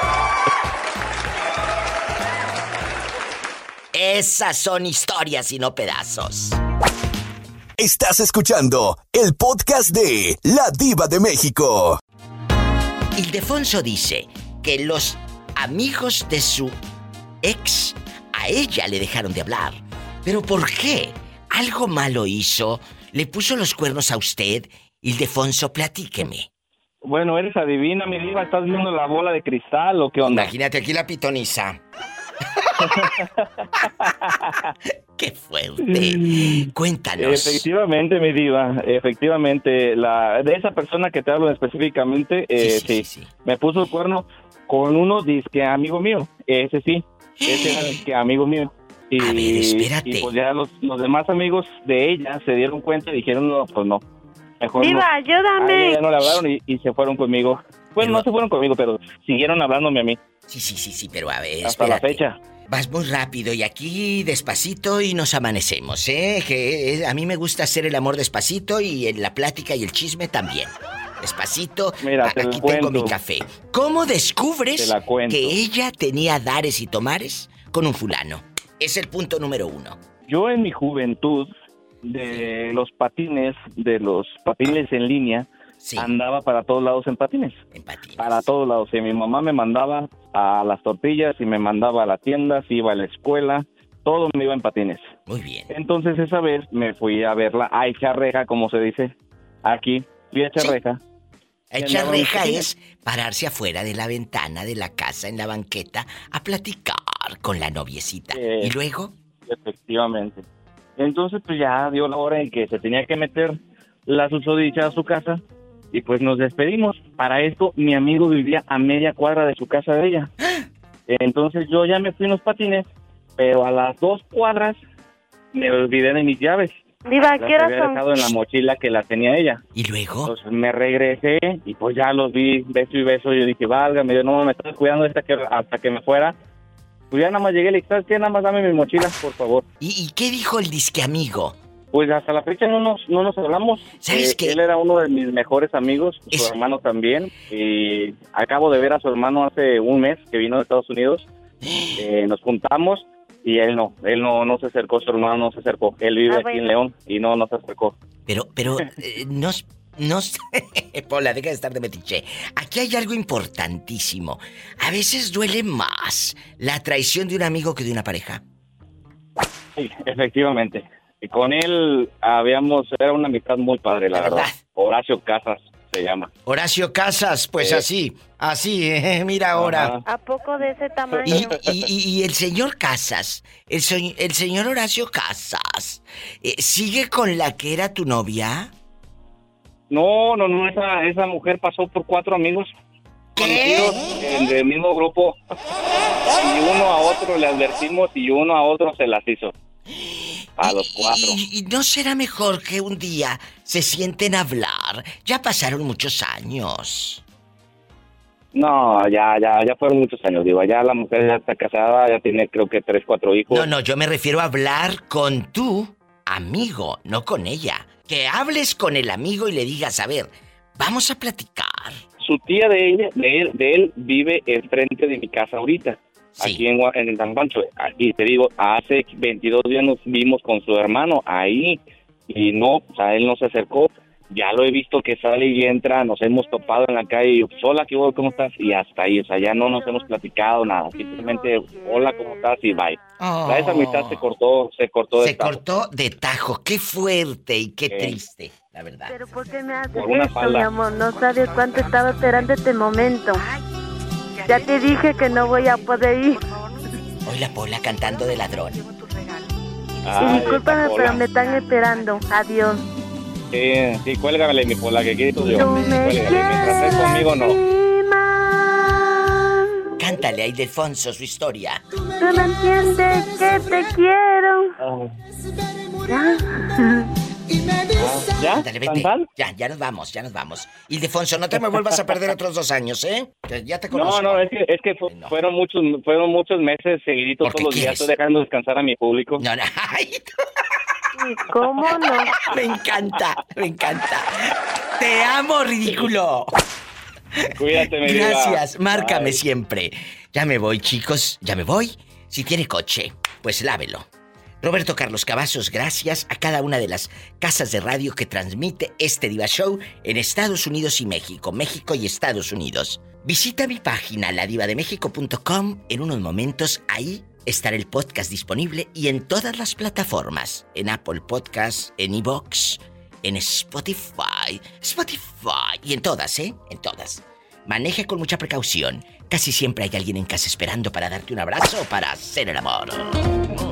Esas son historias y no pedazos. Estás escuchando el podcast de La Diva de México. Ildefonso dice que los amigos de su ex a ella le dejaron de hablar. ¿Pero por qué? ¿Algo malo hizo? ¿Le puso los cuernos a usted? Ildefonso, platíqueme. Bueno, eres adivina, mi Diva. ¿Estás viendo la bola de cristal o qué onda? Imagínate aquí la pitoniza. ¡Qué fuerte! Cuéntanos. Efectivamente, mi diva, efectivamente, la de esa persona que te hablo específicamente, eh, sí, me puso el cuerno con uno disque amigo mío, ese sí, ese era disque amigo mío. Y, A ver, espérate. y pues ya los, los demás amigos de ella se dieron cuenta y dijeron, no, pues no, mejor Diva, no. Ayúdame. ya no le hablaron y, y se fueron conmigo. Bueno, no se fueron conmigo, pero siguieron hablándome a mí. Sí, sí, sí, sí, pero a ver, Hasta la fecha. Vas muy rápido y aquí despacito y nos amanecemos, ¿eh? Que eh, a mí me gusta hacer el amor despacito y en la plática y el chisme también. Despacito, Mira, te aquí tengo mi café. ¿Cómo descubres que ella tenía dares y tomares con un fulano? Es el punto número uno. Yo en mi juventud, de los patines, de los patines en línea, andaba para todos lados en patines. Para todos lados. Y mi mamá me mandaba a las tortillas y me mandaba a la tienda, si iba a la escuela, todo me iba en patines. Muy bien. Entonces esa vez me fui a verla a echar reja, como se dice aquí. Fui a echar reja. Y Echar reja es pararse afuera de la ventana de la casa en la banqueta a platicar con la noviecita. Eh, y luego, Efectivamente. Entonces, pues ya dio la hora en que se tenía que meter la susodicha a su casa y pues nos despedimos. Para esto, mi amigo vivía a media cuadra de su casa de ella. Entonces yo ya me fui en los patines, pero a las dos cuadras me olvidé de mis llaves. Diva, Las ¿qué horas había son? dejado en la mochila que la tenía ella. ¿Y luego? Entonces me regresé y pues ya los vi beso y beso. Yo dije, válgame, yo no me estaba cuidando hasta que, hasta que me fuera. Pues ya nada más llegué y le dije, ¿sabes qué? Nada más dame mi mochila, por favor. ¿y, y qué dijo el disque amigo? Pues hasta la fecha no nos, no nos hablamos. ¿Sabes Eh, qué? Él era uno de mis mejores amigos, su hermano también. Y acabo de ver a su hermano hace un mes que vino de Estados Unidos. Eh, nos juntamos y él no, él no, no se acercó, su hermano no se acercó. Él vive Ah, aquí en. León y no, no se acercó. Pero, pero, eh, no, no sé. Pola, deja de estar de metiche. Aquí hay algo importantísimo. A veces duele más la traición de un amigo que de una pareja. Sí, efectivamente. Y con él habíamos, era una amistad muy padre, la, verdad. Horacio Casas se llama. Horacio Casas, pues Eh. así, así, eh, mira ahora. ¿A poco de ese tamaño? Y, y- y- y el señor Casas, el, señor Horacio Casas, eh, ¿sigue con la que era tu novia? No, no, no, esa, esa mujer pasó por cuatro amigos. conocidos en el mismo grupo y uno a otro le advertimos y uno a otro se las hizo. A los cuatro. ¿Y, y no será mejor que un día se sienten a hablar? Ya pasaron muchos años. No, ya, ya, ya fueron muchos años, digo, ya la mujer ya está casada, ya tiene creo que tres, cuatro hijos. No, no, yo me refiero a hablar con tu amigo, no con ella. Que hables con el amigo y le digas, a ver, vamos a platicar. Su tía de ella, de él, de él vive enfrente de mi casa ahorita, aquí en, en San Pancho. Y te digo, hace 22 días nos vimos con su hermano ahí y no, o sea, él no se acercó. Ya lo he visto que sale y entra, nos hemos topado en la calle y yo, hola, ¿qué? ¿Cómo estás? Y hasta ahí, o sea, ya no nos hemos platicado nada, simplemente, hola, ¿cómo estás? Y bye. O sea, esa amistad se cortó, se cortó de Se tajo. cortó de tajo. Qué fuerte y qué triste, la verdad. Pero ¿por qué me haces Por una esto, falda. mi amor? No sabes cuánto estaba esperando este momento. Ya te dije que no voy a poder ir. Hoy la Pola cantando de ladrón. y discúlpame, pero me están esperando. Adiós. Sí, sí, cuélgame mi pola, que quito yo. Tú me mientras estés conmigo, no. Cántale a Ildefonso su historia. Tú no entiendes que te quiero. ¿Ya? ¿Ya? Ándale, vete. Ya, ya nos vamos, ya nos vamos. Ildefonso, no te me vuelvas a perder otros dos años, ¿eh? Que ya te conozco. No, no, es que, es que fu- fueron muchos fueron muchos meses seguiditos todos los días. Estoy dejando descansar a mi público. No, no. ¿Cómo no? Me encanta, me encanta. Te amo, ridículo. Cuídate, mi. Gracias, márcame Bye. siempre. Ya me voy, chicos, ya me voy. Si tiene coche, pues lávelo. Roberto Carlos Cavazos, gracias a cada una de las casas de radio que transmite este Diva Show en Estados Unidos y México, México y Estados Unidos. Visita mi página ladivademexico.com. En unos momentos ahí estará el podcast disponible y en todas las plataformas, en Apple Podcasts, en iVoox, en Spotify, Spotify y en todas, ¿eh? En todas. Maneje con mucha precaución. Casi siempre hay alguien en casa esperando para darte un abrazo o para hacer el amor.